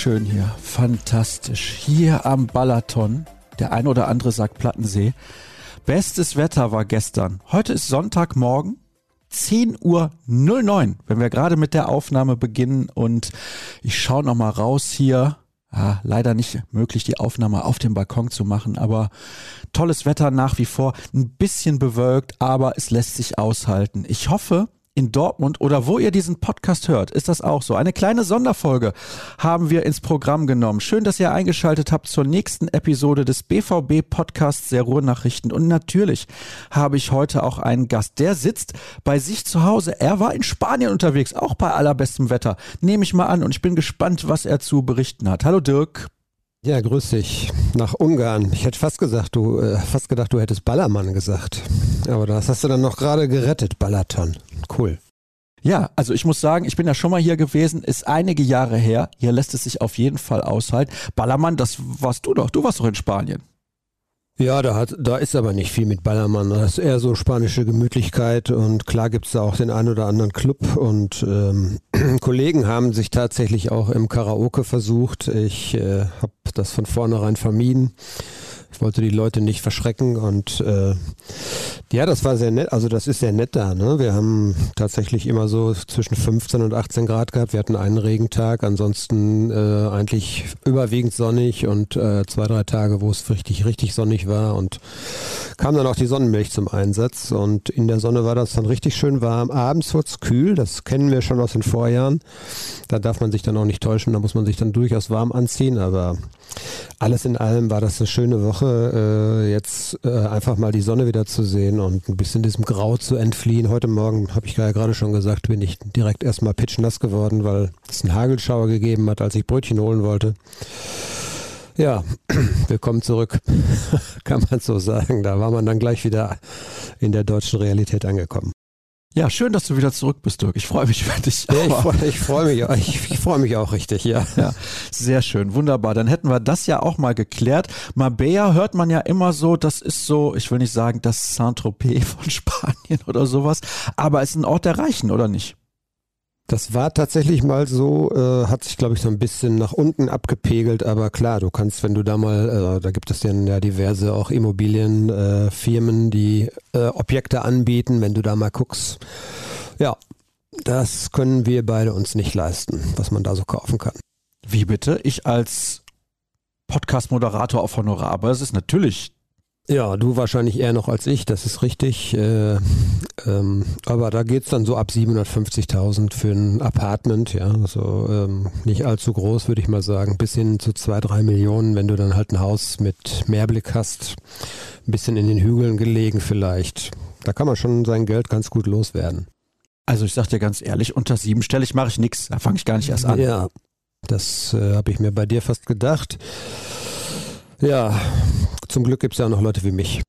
schön hier. Fantastisch. Hier am Balaton. Der ein oder andere sagt Plattensee. Bestes Wetter war gestern. Heute ist Sonntagmorgen. 10.09 Uhr, wenn wir gerade mit der Aufnahme beginnen und ich schaue noch mal raus hier. Ja, leider nicht möglich, die Aufnahme auf dem Balkon zu machen, aber tolles Wetter nach wie vor, ein bisschen bewölkt, aber es lässt sich aushalten. Ich hoffe, in Dortmund oder wo ihr diesen Podcast hört, ist das auch so. Eine kleine Sonderfolge haben wir ins Programm genommen. Schön, dass ihr eingeschaltet habt zur nächsten Episode des BVB Podcasts der Ruhrnachrichten. Und natürlich habe ich heute auch einen Gast, der sitzt bei sich zu Hause. Er war in Spanien unterwegs, auch bei allerbestem Wetter. Nehme ich mal an und ich bin gespannt, was er zu berichten hat. Hallo Dirk. Ja, grüß dich. Nach Ungarn. Ich hätte fast gesagt, du, äh, fast gedacht, du hättest Ballermann gesagt. Aber das hast du dann noch gerade gerettet, Balaton. Cool. Ja, also ich muss sagen, ich bin ja schon mal hier gewesen, ist einige Jahre her. Hier lässt es sich auf jeden Fall aushalten. Ballermann, das warst du doch. Du warst doch in Spanien. Ja, da, hat, da ist aber nicht viel mit Ballermann. Das ist eher so spanische Gemütlichkeit und klar gibt es da auch den einen oder anderen Club und ähm, Kollegen haben sich tatsächlich auch im Karaoke versucht. Ich äh, habe das von vornherein vermieden. Ich wollte die Leute nicht verschrecken und äh, ja, das war sehr nett. Also das ist sehr nett da. Ne? Wir haben tatsächlich immer so zwischen 15 und 18 Grad gehabt. Wir hatten einen Regentag, ansonsten äh, eigentlich überwiegend sonnig und äh, zwei, drei Tage, wo es richtig, richtig sonnig war und kam dann auch die Sonnenmilch zum Einsatz und in der Sonne war das dann richtig schön warm. Abends wurde es kühl, das kennen wir schon aus den Vorjahren. Da darf man sich dann auch nicht täuschen, da muss man sich dann durchaus warm anziehen, aber alles in allem war das eine schöne Woche, äh, jetzt äh, einfach mal die Sonne wieder zu sehen und ein bisschen diesem Grau zu entfliehen. Heute Morgen, habe ich ja gerade schon gesagt, bin ich direkt erstmal pitchnass geworden, weil es einen Hagelschauer gegeben hat, als ich Brötchen holen wollte. Ja, willkommen zurück, kann man so sagen. Da war man dann gleich wieder in der deutschen Realität angekommen. Ja, schön, dass du wieder zurück bist, Dirk. Ich freue mich für dich. Ja, ich freue freu mich, auch, ich, ich freu mich auch richtig, ja. ja. Sehr schön, wunderbar. Dann hätten wir das ja auch mal geklärt. Marbella hört man ja immer so, das ist so, ich will nicht sagen, das Saint-Tropez von Spanien oder sowas, aber es ist ein Ort der Reichen, oder nicht? Das war tatsächlich mal so, äh, hat sich, glaube ich, so ein bisschen nach unten abgepegelt, aber klar, du kannst, wenn du da mal, äh, da gibt es ja diverse auch Immobilienfirmen, äh, die äh, Objekte anbieten, wenn du da mal guckst. Ja, das können wir beide uns nicht leisten, was man da so kaufen kann. Wie bitte? Ich als Podcast-Moderator auf Honorar, aber es ist natürlich ja, du wahrscheinlich eher noch als ich, das ist richtig. Äh, ähm, aber da geht's dann so ab 750.000 für ein Apartment, ja. Also ähm, nicht allzu groß, würde ich mal sagen. Bis hin zu zwei, drei Millionen, wenn du dann halt ein Haus mit Mehrblick hast. Ein bisschen in den Hügeln gelegen vielleicht. Da kann man schon sein Geld ganz gut loswerden. Also ich sag dir ganz ehrlich, unter siebenstellig mache ich nichts. Da fange ich gar nicht erst an. Ja, das äh, habe ich mir bei dir fast gedacht. Ja, zum Glück gibt es ja auch noch Leute wie mich.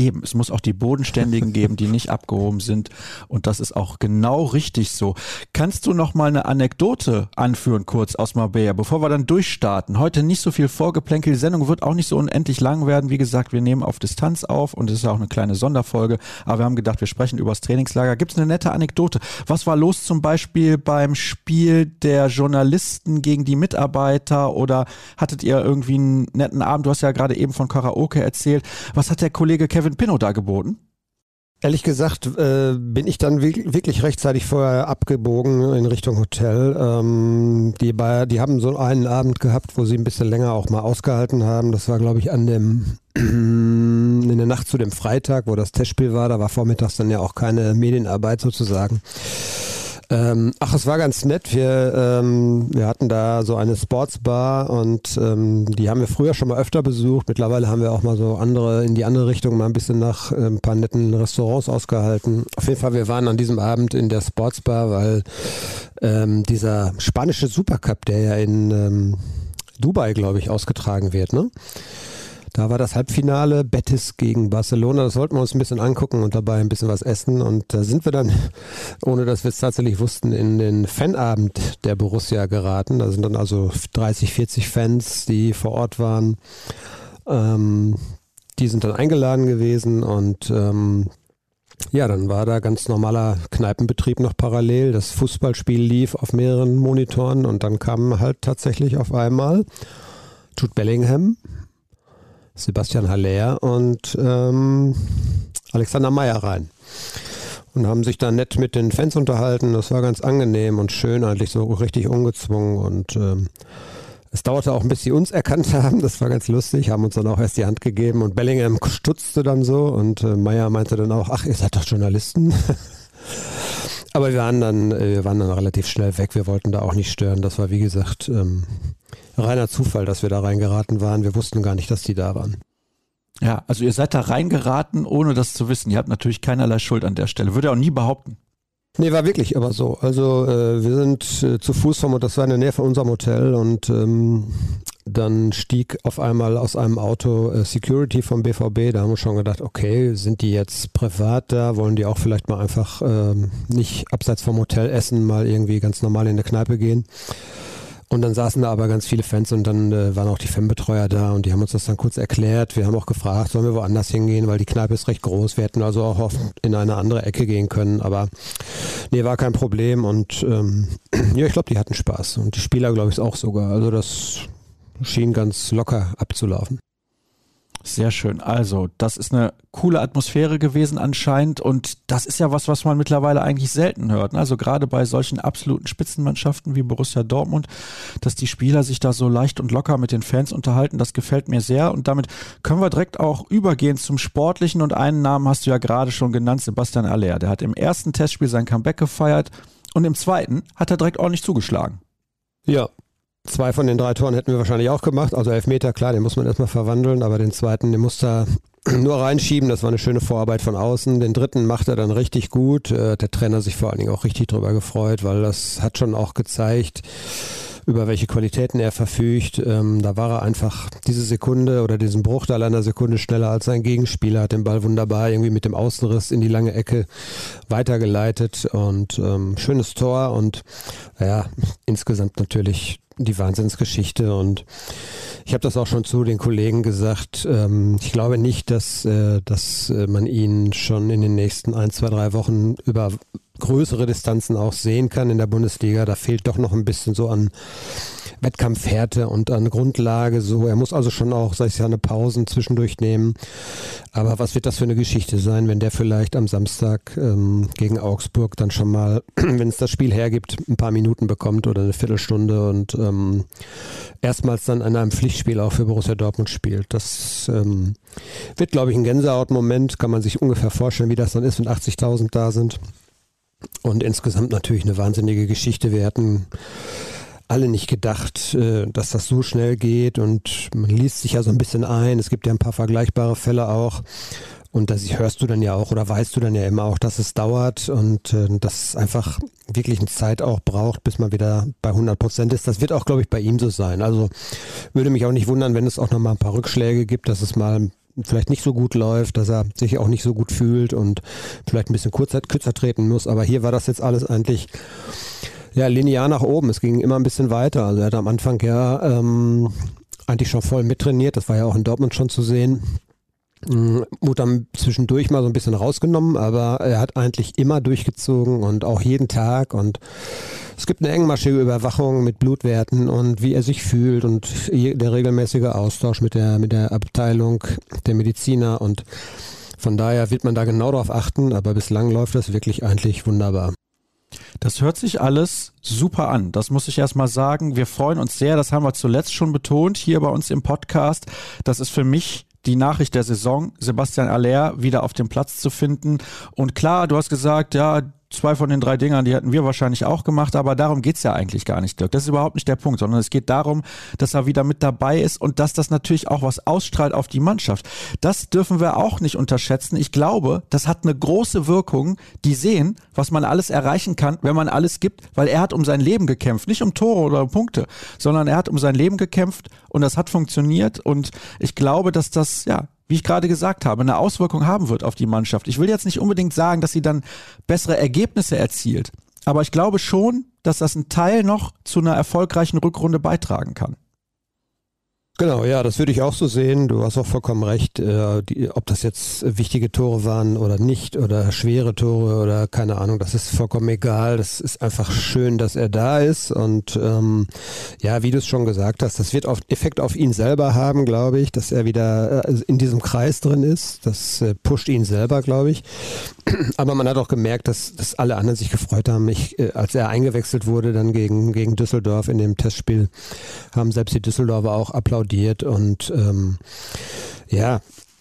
Eben, es muss auch die Bodenständigen geben, die nicht abgehoben sind. Und das ist auch genau richtig so. Kannst du noch mal eine Anekdote anführen, kurz aus Marbella, bevor wir dann durchstarten? Heute nicht so viel Vorgeplänkel. Die Sendung wird auch nicht so unendlich lang werden. Wie gesagt, wir nehmen auf Distanz auf und es ist auch eine kleine Sonderfolge. Aber wir haben gedacht, wir sprechen über das Trainingslager. Gibt es eine nette Anekdote? Was war los zum Beispiel beim Spiel der Journalisten gegen die Mitarbeiter? Oder hattet ihr irgendwie einen netten Abend? Du hast ja gerade eben von Karaoke erzählt. Was hat der Kollege Kevin Kevin Pinot da geboten? Ehrlich gesagt äh, bin ich dann wirklich rechtzeitig vorher abgebogen in Richtung Hotel. Ähm, die, bei, die haben so einen Abend gehabt, wo sie ein bisschen länger auch mal ausgehalten haben. Das war, glaube ich, an dem in der Nacht zu dem Freitag, wo das Testspiel war. Da war vormittags dann ja auch keine Medienarbeit sozusagen. Ähm, ach, es war ganz nett. Wir, ähm, wir hatten da so eine Sportsbar und ähm, die haben wir früher schon mal öfter besucht. Mittlerweile haben wir auch mal so andere, in die andere Richtung mal ein bisschen nach äh, ein paar netten Restaurants ausgehalten. Auf jeden Fall, wir waren an diesem Abend in der Sportsbar, weil ähm, dieser spanische Supercup, der ja in ähm, Dubai, glaube ich, ausgetragen wird, ne? Da war das Halbfinale Betis gegen Barcelona. Das wollten wir uns ein bisschen angucken und dabei ein bisschen was essen. Und da sind wir dann, ohne dass wir es tatsächlich wussten, in den Fanabend der Borussia geraten. Da sind dann also 30, 40 Fans, die vor Ort waren. Ähm, die sind dann eingeladen gewesen und ähm, Ja, dann war da ganz normaler Kneipenbetrieb noch parallel. Das Fußballspiel lief auf mehreren Monitoren und dann kamen halt tatsächlich auf einmal Jude Bellingham, Sebastian Haller und ähm, Alexander Meyer rein. Und haben sich da nett mit den Fans unterhalten. Das war ganz angenehm und schön, eigentlich so richtig ungezwungen und ähm, es dauerte auch, bis sie uns erkannt haben. Das war ganz lustig, haben uns dann auch erst die Hand gegeben und Bellingham stutzte dann so und äh, Meyer meinte dann auch, ach, ihr seid doch Journalisten. Aber wir waren dann, äh, wir waren dann relativ schnell weg. Wir wollten da auch nicht stören. Das war wie gesagt ähm, reiner Zufall, dass wir da reingeraten waren. Wir wussten gar nicht, dass die da waren. Ja, also ihr seid da reingeraten, ohne das zu wissen. Ihr habt natürlich keinerlei Schuld an der Stelle. Würde auch nie behaupten. Nee, war wirklich aber so. Also äh, wir sind äh, zu Fuß vom, das war in der Nähe von unserem Hotel und ähm, dann stieg auf einmal aus einem Auto äh, Security vom BVB. Da haben wir schon gedacht, okay, sind die jetzt privat da? Wollen die auch vielleicht mal einfach ähm, nicht abseits vom Hotel essen, mal irgendwie ganz normal in eine Kneipe gehen? Und dann saßen da aber ganz viele Fans und dann äh, waren auch die Fanbetreuer da und die haben uns das dann kurz erklärt. Wir haben auch gefragt, sollen wir woanders hingehen, weil die Kneipe ist recht groß. Wir hätten also auch auf, in eine andere Ecke gehen können, aber nee, war kein Problem und ähm, ja, ich glaube, die hatten Spaß und die Spieler, glaube ich, auch sogar. Also das schien ganz locker abzulaufen. Sehr schön. Also, das ist eine coole Atmosphäre gewesen anscheinend und das ist ja was, was man mittlerweile eigentlich selten hört. Ne? Also gerade bei solchen absoluten Spitzenmannschaften wie Borussia Dortmund, dass die Spieler sich da so leicht und locker mit den Fans unterhalten, das gefällt mir sehr und damit können wir direkt auch übergehen zum Sportlichen und einen Namen hast du ja gerade schon genannt, Sebastian Aller. Der hat im ersten Testspiel sein Comeback gefeiert und im zweiten hat er direkt ordentlich zugeschlagen. Ja, Zwei von den drei Toren hätten wir wahrscheinlich auch gemacht. Also Elfmeter, klar, den muss man erstmal verwandeln, aber den zweiten, den muss er nur reinschieben. Das war eine schöne Vorarbeit von außen. Den dritten macht er dann richtig gut. Äh, der Trainer sich vor allen Dingen auch richtig drüber gefreut, weil das hat schon auch gezeigt, über welche Qualitäten er verfügt. Ähm, da war er einfach diese Sekunde oder diesen Bruchteil einer Sekunde schneller als sein Gegenspieler, hat den Ball wunderbar irgendwie mit dem Außenriss in die lange Ecke weitergeleitet und ähm, schönes Tor und ja, insgesamt natürlich die Wahnsinnsgeschichte und ich habe das auch schon zu den Kollegen gesagt. Ähm, ich glaube nicht, dass, äh, dass äh, man ihn schon in den nächsten ein, zwei, drei Wochen über größere Distanzen auch sehen kann in der Bundesliga. Da fehlt doch noch ein bisschen so an Wettkampfhärte und an Grundlage. So, er muss also schon auch, sag ich ja, eine Pausen zwischendurch nehmen. Aber was wird das für eine Geschichte sein, wenn der vielleicht am Samstag ähm, gegen Augsburg dann schon mal, wenn es das Spiel hergibt, ein paar Minuten bekommt oder eine Viertelstunde und ähm, erstmals dann an einem Pflichtspiel auch für Borussia Dortmund spielt. Das ähm, wird, glaube ich, ein Gänsehaut-Moment. Kann man sich ungefähr vorstellen, wie das dann ist, wenn 80.000 da sind. Und insgesamt natürlich eine wahnsinnige Geschichte. Wir hatten alle nicht gedacht, äh, dass das so schnell geht und man liest sich ja so ein bisschen ein. Es gibt ja ein paar vergleichbare Fälle auch. Und das hörst du dann ja auch oder weißt du dann ja immer auch, dass es dauert und äh, dass es einfach wirklich eine Zeit auch braucht, bis man wieder bei 100 Prozent ist. Das wird auch, glaube ich, bei ihm so sein. Also würde mich auch nicht wundern, wenn es auch noch mal ein paar Rückschläge gibt, dass es mal vielleicht nicht so gut läuft, dass er sich auch nicht so gut fühlt und vielleicht ein bisschen kürzer, kürzer treten muss. Aber hier war das jetzt alles eigentlich ja, linear nach oben. Es ging immer ein bisschen weiter. Also er hat am Anfang ja ähm, eigentlich schon voll mittrainiert. Das war ja auch in Dortmund schon zu sehen. Mm, wurde dann zwischendurch mal so ein bisschen rausgenommen, aber er hat eigentlich immer durchgezogen und auch jeden Tag und es gibt eine engmaschige Überwachung mit Blutwerten und wie er sich fühlt und der regelmäßige Austausch mit der, mit der Abteilung der Mediziner und von daher wird man da genau darauf achten, aber bislang läuft das wirklich eigentlich wunderbar. Das hört sich alles super an. Das muss ich erstmal sagen. Wir freuen uns sehr. Das haben wir zuletzt schon betont hier bei uns im Podcast. Das ist für mich die Nachricht der Saison, Sebastian Aller wieder auf dem Platz zu finden. Und klar, du hast gesagt, ja, zwei von den drei Dingern, die hätten wir wahrscheinlich auch gemacht, aber darum geht's ja eigentlich gar nicht, Dirk. Das ist überhaupt nicht der Punkt, sondern es geht darum, dass er wieder mit dabei ist und dass das natürlich auch was ausstrahlt auf die Mannschaft. Das dürfen wir auch nicht unterschätzen. Ich glaube, das hat eine große Wirkung. Die sehen, was man alles erreichen kann, wenn man alles gibt, weil er hat um sein Leben gekämpft, nicht um Tore oder um Punkte, sondern er hat um sein Leben gekämpft und das hat funktioniert und ich glaube, dass das, ja, wie ich gerade gesagt habe, eine Auswirkung haben wird auf die Mannschaft. Ich will jetzt nicht unbedingt sagen, dass sie dann bessere Ergebnisse erzielt, aber ich glaube schon, dass das ein Teil noch zu einer erfolgreichen Rückrunde beitragen kann. Genau, ja, das würde ich auch so sehen. Du hast auch vollkommen recht. Äh, die, ob das jetzt wichtige Tore waren oder nicht oder schwere Tore oder keine Ahnung, das ist vollkommen egal. Das ist einfach schön, dass er da ist. Und ähm, ja, wie du es schon gesagt hast, das wird auf Effekt auf ihn selber haben, glaube ich, dass er wieder äh, in diesem Kreis drin ist. Das äh, pusht ihn selber, glaube ich. Aber man hat auch gemerkt, dass, dass alle anderen sich gefreut haben. Ich, äh, als er eingewechselt wurde, dann gegen, gegen Düsseldorf in dem Testspiel, haben selbst die Düsseldorfer auch applaudiert. Und ähm, ja,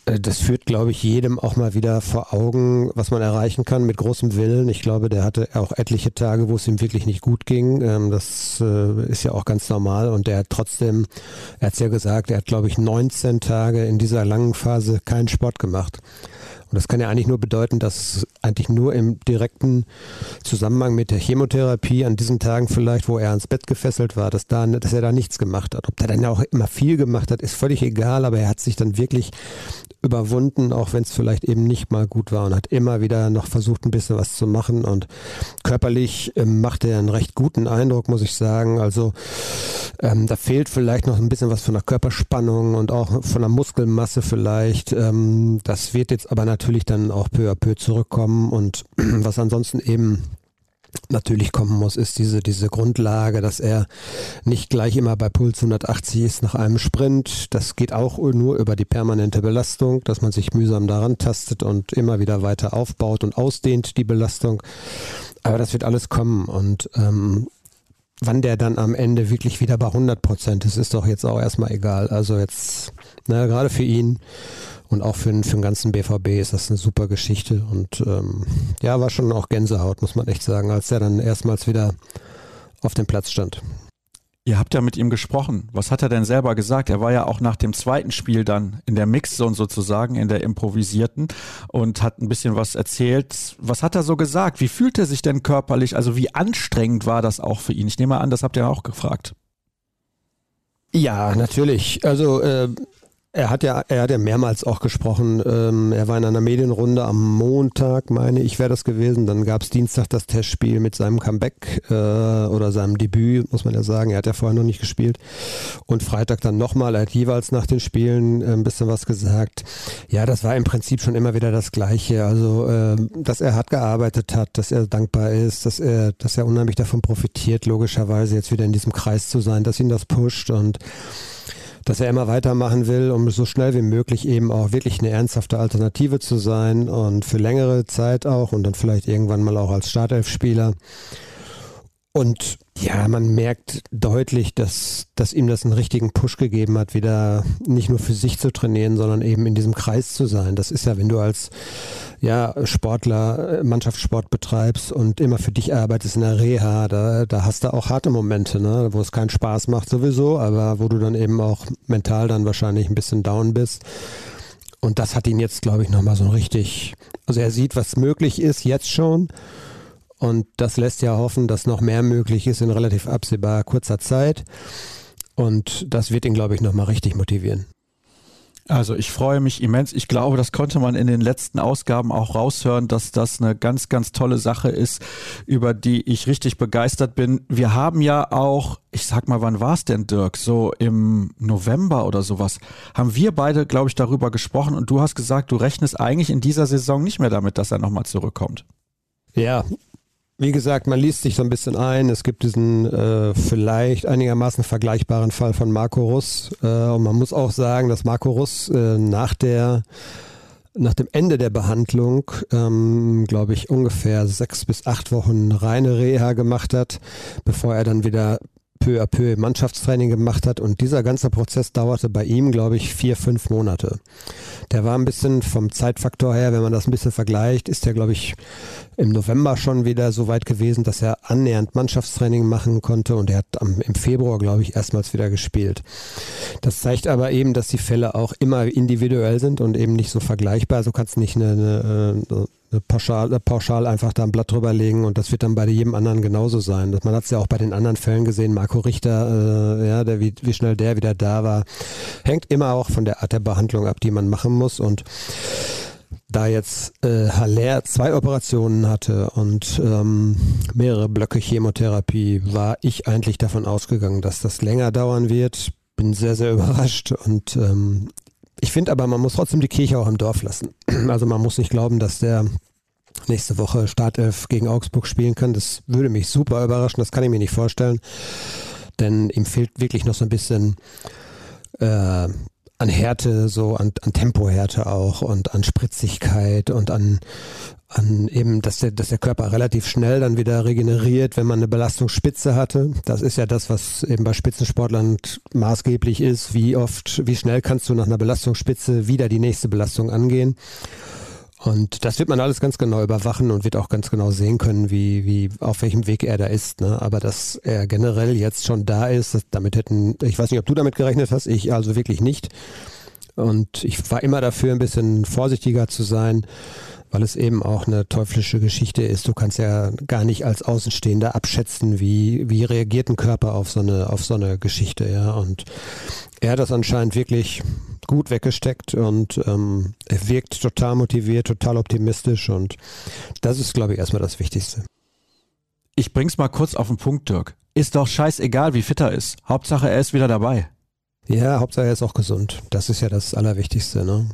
äh, das führt, glaube ich, jedem auch mal wieder vor Augen, was man erreichen kann mit großem Willen. Ich glaube, der hatte auch etliche Tage, wo es ihm wirklich nicht gut ging. Ähm, das äh, ist ja auch ganz normal. Und der hat trotzdem, er hat es ja gesagt, er hat, glaube ich, 19 Tage in dieser langen Phase keinen Sport gemacht. Und das kann ja eigentlich nur bedeuten, dass eigentlich nur im direkten Zusammenhang mit der Chemotherapie an diesen Tagen vielleicht, wo er ans Bett gefesselt war, dass, da, dass er da nichts gemacht hat. Ob der dann auch immer viel gemacht hat, ist völlig egal, aber er hat sich dann wirklich überwunden, auch wenn es vielleicht eben nicht mal gut war und hat immer wieder noch versucht, ein bisschen was zu machen. Und körperlich ähm, macht er einen recht guten Eindruck, muss ich sagen. Also ähm, da fehlt vielleicht noch ein bisschen was von der Körperspannung und auch von der Muskelmasse vielleicht. Ähm, das wird jetzt aber natürlich dann auch peu à peu zurückkommen und was ansonsten eben natürlich kommen muss, ist diese, diese Grundlage, dass er nicht gleich immer bei Puls 180 ist nach einem Sprint. Das geht auch nur über die permanente Belastung, dass man sich mühsam daran tastet und immer wieder weiter aufbaut und ausdehnt die Belastung. Aber das wird alles kommen und ähm, wann der dann am Ende wirklich wieder bei 100 Prozent ist, ist doch jetzt auch erstmal egal. Also jetzt, na, gerade für ihn und auch für, für den ganzen BVB ist das eine super Geschichte. Und ähm, ja, war schon auch Gänsehaut, muss man echt sagen, als er dann erstmals wieder auf dem Platz stand. Ihr habt ja mit ihm gesprochen. Was hat er denn selber gesagt? Er war ja auch nach dem zweiten Spiel dann in der Mixzone sozusagen, in der improvisierten und hat ein bisschen was erzählt. Was hat er so gesagt? Wie fühlt er sich denn körperlich? Also wie anstrengend war das auch für ihn? Ich nehme an, das habt ihr auch gefragt. Ja, natürlich. Also äh, er hat ja, er hat ja mehrmals auch gesprochen. Ähm, er war in einer Medienrunde am Montag, meine ich, wäre das gewesen. Dann gab es Dienstag das Testspiel mit seinem Comeback äh, oder seinem Debüt, muss man ja sagen. Er hat ja vorher noch nicht gespielt. Und Freitag dann nochmal. Er hat jeweils nach den Spielen äh, ein bisschen was gesagt. Ja, das war im Prinzip schon immer wieder das Gleiche. Also, äh, dass er hart gearbeitet hat, dass er dankbar ist, dass er, dass er unheimlich davon profitiert, logischerweise jetzt wieder in diesem Kreis zu sein, dass ihn das pusht und dass er immer weitermachen will, um so schnell wie möglich eben auch wirklich eine ernsthafte Alternative zu sein und für längere Zeit auch und dann vielleicht irgendwann mal auch als Startelfspieler. Und ja, man merkt deutlich, dass, dass ihm das einen richtigen Push gegeben hat, wieder nicht nur für sich zu trainieren, sondern eben in diesem Kreis zu sein. Das ist ja, wenn du als ja, Sportler, äh, Mannschaftssport betreibst und immer für dich arbeitest in der Reha, da, da hast du auch harte Momente, ne, wo es keinen Spaß macht sowieso, aber wo du dann eben auch mental dann wahrscheinlich ein bisschen down bist. Und das hat ihn jetzt, glaube ich, nochmal so richtig, also er sieht, was möglich ist, jetzt schon. Und das lässt ja hoffen, dass noch mehr möglich ist in relativ absehbar kurzer Zeit. Und das wird ihn, glaube ich, nochmal richtig motivieren. Also ich freue mich immens. Ich glaube, das konnte man in den letzten Ausgaben auch raushören, dass das eine ganz, ganz tolle Sache ist, über die ich richtig begeistert bin. Wir haben ja auch, ich sag mal, wann war es denn, Dirk? So im November oder sowas, haben wir beide, glaube ich, darüber gesprochen und du hast gesagt, du rechnest eigentlich in dieser Saison nicht mehr damit, dass er nochmal zurückkommt. Ja, wie gesagt, man liest sich so ein bisschen ein. Es gibt diesen äh, vielleicht einigermaßen vergleichbaren Fall von Marco Russ. Äh, und man muss auch sagen, dass Marco Russ äh, nach der nach dem Ende der Behandlung, ähm, glaube ich, ungefähr sechs bis acht Wochen reine Reha gemacht hat, bevor er dann wieder peu à peu Mannschaftstraining gemacht hat und dieser ganze Prozess dauerte bei ihm, glaube ich, vier, fünf Monate. Der war ein bisschen vom Zeitfaktor her, wenn man das ein bisschen vergleicht, ist der, glaube ich, im November schon wieder so weit gewesen, dass er annähernd Mannschaftstraining machen konnte und er hat am, im Februar, glaube ich, erstmals wieder gespielt. Das zeigt aber eben, dass die Fälle auch immer individuell sind und eben nicht so vergleichbar. So kannst du nicht eine, eine, eine pauschal, pauschal einfach da ein Blatt drüber legen und das wird dann bei jedem anderen genauso sein. Man hat es ja auch bei den anderen Fällen gesehen, Marco Richter, äh, ja, der, wie, wie schnell der wieder da war, hängt immer auch von der Art der Behandlung ab, die man machen muss und da jetzt äh, Haller zwei Operationen hatte und ähm, mehrere Blöcke Chemotherapie, war ich eigentlich davon ausgegangen, dass das länger dauern wird bin sehr, sehr überrascht und ähm, ich finde aber, man muss trotzdem die Kirche auch im Dorf lassen. Also man muss nicht glauben, dass der nächste Woche Startelf gegen Augsburg spielen kann. Das würde mich super überraschen, das kann ich mir nicht vorstellen. Denn ihm fehlt wirklich noch so ein bisschen äh, an Härte, so an, an Tempohärte auch und an Spritzigkeit und an, an eben, dass der, dass der Körper relativ schnell dann wieder regeneriert, wenn man eine Belastungsspitze hatte. Das ist ja das, was eben bei Spitzensportlern maßgeblich ist. Wie oft, wie schnell kannst du nach einer Belastungsspitze wieder die nächste Belastung angehen? Und das wird man alles ganz genau überwachen und wird auch ganz genau sehen können, wie, wie, auf welchem Weg er da ist. Ne? Aber dass er generell jetzt schon da ist, damit hätten, ich weiß nicht, ob du damit gerechnet hast, ich also wirklich nicht. Und ich war immer dafür, ein bisschen vorsichtiger zu sein, weil es eben auch eine teuflische Geschichte ist. Du kannst ja gar nicht als Außenstehender abschätzen, wie, wie reagiert ein Körper auf so eine, auf so eine Geschichte, ja. Und er hat das anscheinend wirklich gut weggesteckt und ähm, er wirkt total motiviert, total optimistisch und das ist, glaube ich, erstmal das Wichtigste. Ich bring's mal kurz auf den Punkt, Dirk. Ist doch scheißegal, wie fit er ist. Hauptsache, er ist wieder dabei. Ja, Hauptsache, er ist auch gesund. Das ist ja das Allerwichtigste, ne?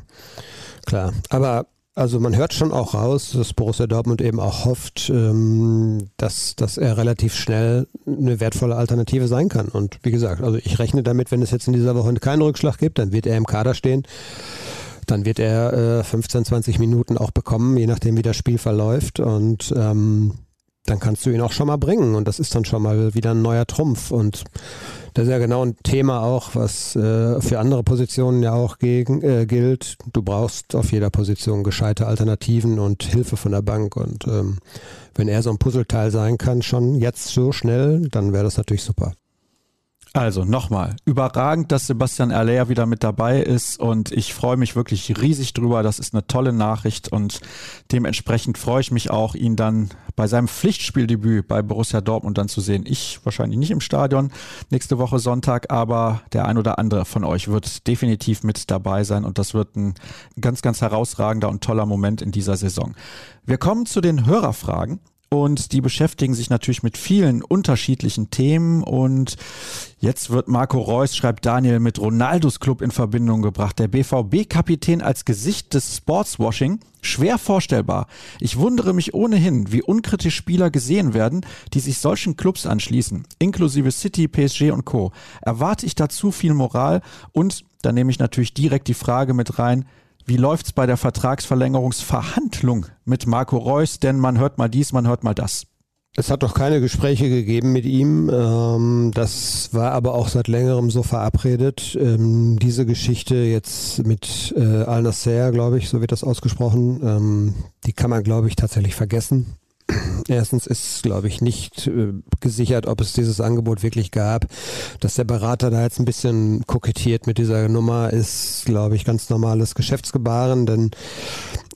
Klar. Aber also man hört schon auch raus, dass Borussia Dortmund eben auch hofft, ähm, dass, dass er relativ schnell eine wertvolle Alternative sein kann. Und wie gesagt, also ich rechne damit, wenn es jetzt in dieser Woche keinen Rückschlag gibt, dann wird er im Kader stehen. Dann wird er äh, 15, 20 Minuten auch bekommen, je nachdem wie das Spiel verläuft. Und ähm, dann kannst du ihn auch schon mal bringen. Und das ist dann schon mal wieder ein neuer Trumpf. Und das ist ja genau ein Thema auch, was äh, für andere Positionen ja auch gegen, äh, gilt. Du brauchst auf jeder Position gescheite Alternativen und Hilfe von der Bank. Und ähm, wenn er so ein Puzzleteil sein kann, schon jetzt so schnell, dann wäre das natürlich super. Also nochmal, überragend, dass Sebastian Aller wieder mit dabei ist und ich freue mich wirklich riesig drüber. Das ist eine tolle Nachricht und dementsprechend freue ich mich auch, ihn dann bei seinem Pflichtspieldebüt bei Borussia Dortmund dann zu sehen. Ich wahrscheinlich nicht im Stadion nächste Woche Sonntag, aber der ein oder andere von euch wird definitiv mit dabei sein und das wird ein ganz, ganz herausragender und toller Moment in dieser Saison. Wir kommen zu den Hörerfragen. Und die beschäftigen sich natürlich mit vielen unterschiedlichen Themen. Und jetzt wird Marco Reus, schreibt Daniel, mit Ronaldos Club in Verbindung gebracht. Der BVB-Kapitän als Gesicht des Sportswashing. Schwer vorstellbar. Ich wundere mich ohnehin, wie unkritisch Spieler gesehen werden, die sich solchen Clubs anschließen, inklusive City, PSG und Co. Erwarte ich dazu viel Moral? Und da nehme ich natürlich direkt die Frage mit rein, wie läuft's bei der Vertragsverlängerungsverhandlung mit Marco Reus? Denn man hört mal dies, man hört mal das. Es hat doch keine Gespräche gegeben mit ihm. Ähm, das war aber auch seit längerem so verabredet. Ähm, diese Geschichte jetzt mit äh, Al Nasser, glaube ich, so wird das ausgesprochen, ähm, die kann man, glaube ich, tatsächlich vergessen. Erstens ist, glaube ich, nicht äh, gesichert, ob es dieses Angebot wirklich gab. Dass der Berater da jetzt ein bisschen kokettiert mit dieser Nummer, ist, glaube ich, ganz normales Geschäftsgebaren, denn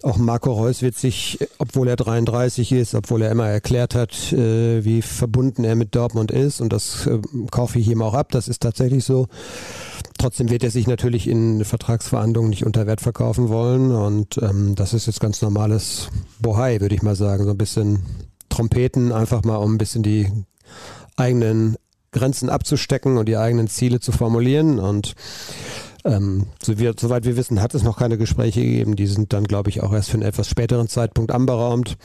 auch Marco Reus wird sich, obwohl er 33 ist, obwohl er immer erklärt hat, äh, wie verbunden er mit Dortmund ist, und das äh, kaufe ich ihm auch ab, das ist tatsächlich so. Trotzdem wird er sich natürlich in Vertragsverhandlungen nicht unter Wert verkaufen wollen und ähm, das ist jetzt ganz normales Bohai, würde ich mal sagen. So ein bisschen Trompeten, einfach mal um ein bisschen die eigenen Grenzen abzustecken und die eigenen Ziele zu formulieren und ähm, so wir, soweit wir wissen, hat es noch keine Gespräche gegeben. Die sind dann, glaube ich, auch erst für einen etwas späteren Zeitpunkt anberaumt.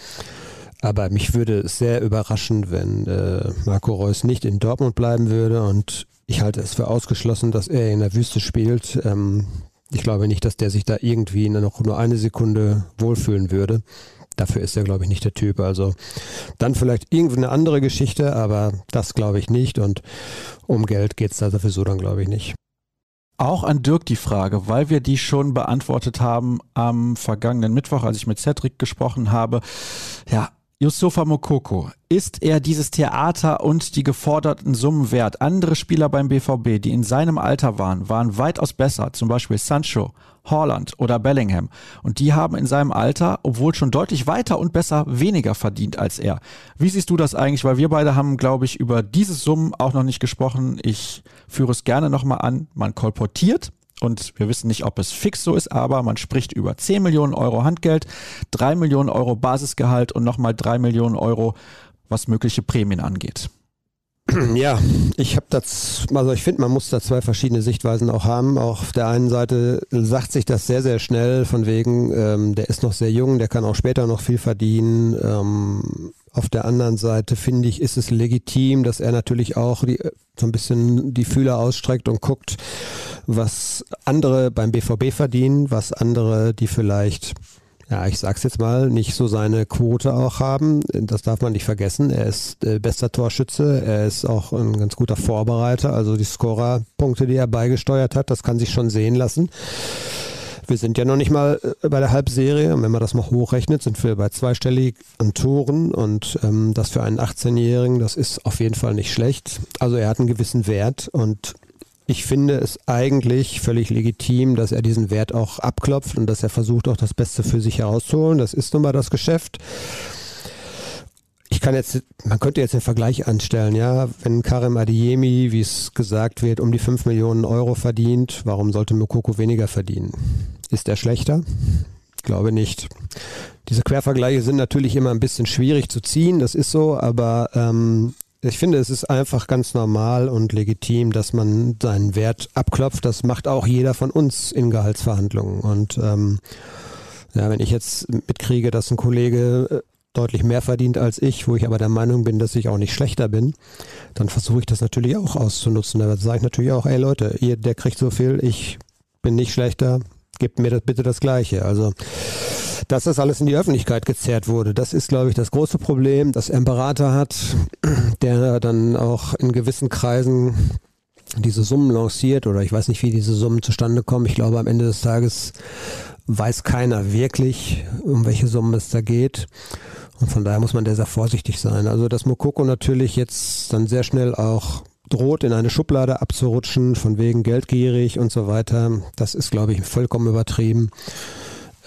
Aber mich würde es sehr überraschen, wenn äh, Marco Reus nicht in Dortmund bleiben würde und ich halte es für ausgeschlossen, dass er in der Wüste spielt. Ähm, ich glaube nicht, dass der sich da irgendwie noch nur eine Sekunde wohlfühlen würde. Dafür ist er, glaube ich, nicht der Typ. Also dann vielleicht irgendwie eine andere Geschichte, aber das glaube ich nicht. Und um Geld geht es da sowieso dann, glaube ich, nicht. Auch an Dirk die Frage, weil wir die schon beantwortet haben am vergangenen Mittwoch, als ich mit Cedric gesprochen habe. Ja, Yusufa Mokoko, ist er dieses Theater und die geforderten Summen wert? Andere Spieler beim BVB, die in seinem Alter waren, waren weitaus besser, zum Beispiel Sancho, Holland oder Bellingham. Und die haben in seinem Alter, obwohl schon deutlich weiter und besser, weniger verdient als er. Wie siehst du das eigentlich? Weil wir beide haben, glaube ich, über diese Summen auch noch nicht gesprochen. Ich führe es gerne nochmal an. Man kolportiert, und wir wissen nicht, ob es fix so ist, aber man spricht über 10 Millionen Euro Handgeld, 3 Millionen Euro Basisgehalt und nochmal 3 Millionen Euro, was mögliche Prämien angeht. Ja, ich habe das, also ich finde, man muss da zwei verschiedene Sichtweisen auch haben. Auch auf der einen Seite sagt sich das sehr, sehr schnell, von wegen, ähm, der ist noch sehr jung, der kann auch später noch viel verdienen. Ähm, auf der anderen Seite finde ich, ist es legitim, dass er natürlich auch die, so ein bisschen die Fühler ausstreckt und guckt, was andere beim BVB verdienen, was andere, die vielleicht ja, ich sag's jetzt mal, nicht so seine Quote auch haben. Das darf man nicht vergessen. Er ist äh, bester Torschütze, er ist auch ein ganz guter Vorbereiter. Also die Scorer-Punkte, die er beigesteuert hat, das kann sich schon sehen lassen. Wir sind ja noch nicht mal äh, bei der Halbserie. Und wenn man das mal hochrechnet, sind wir bei zweistellig an Toren. Und ähm, das für einen 18-Jährigen, das ist auf jeden Fall nicht schlecht. Also er hat einen gewissen Wert und ich finde es eigentlich völlig legitim, dass er diesen Wert auch abklopft und dass er versucht, auch das Beste für sich herauszuholen. Das ist nun mal das Geschäft. Ich kann jetzt, man könnte jetzt den Vergleich anstellen, ja, wenn Karim Adiemi, wie es gesagt wird, um die 5 Millionen Euro verdient, warum sollte Mokoko weniger verdienen? Ist er schlechter? Ich glaube nicht. Diese Quervergleiche sind natürlich immer ein bisschen schwierig zu ziehen, das ist so, aber ähm, ich finde, es ist einfach ganz normal und legitim, dass man seinen Wert abklopft. Das macht auch jeder von uns in Gehaltsverhandlungen. Und ähm, ja, wenn ich jetzt mitkriege, dass ein Kollege äh, deutlich mehr verdient als ich, wo ich aber der Meinung bin, dass ich auch nicht schlechter bin, dann versuche ich das natürlich auch auszunutzen. Da sage ich natürlich auch, ey Leute, ihr, der kriegt so viel, ich bin nicht schlechter, gebt mir das bitte das Gleiche. Also dass das alles in die Öffentlichkeit gezerrt wurde. Das ist, glaube ich, das große Problem, dass einen Berater hat, der dann auch in gewissen Kreisen diese Summen lanciert oder ich weiß nicht, wie diese Summen zustande kommen. Ich glaube, am Ende des Tages weiß keiner wirklich, um welche Summen es da geht. Und von daher muss man sehr vorsichtig sein. Also, dass Mokoko natürlich jetzt dann sehr schnell auch droht, in eine Schublade abzurutschen, von wegen geldgierig und so weiter, das ist, glaube ich, vollkommen übertrieben.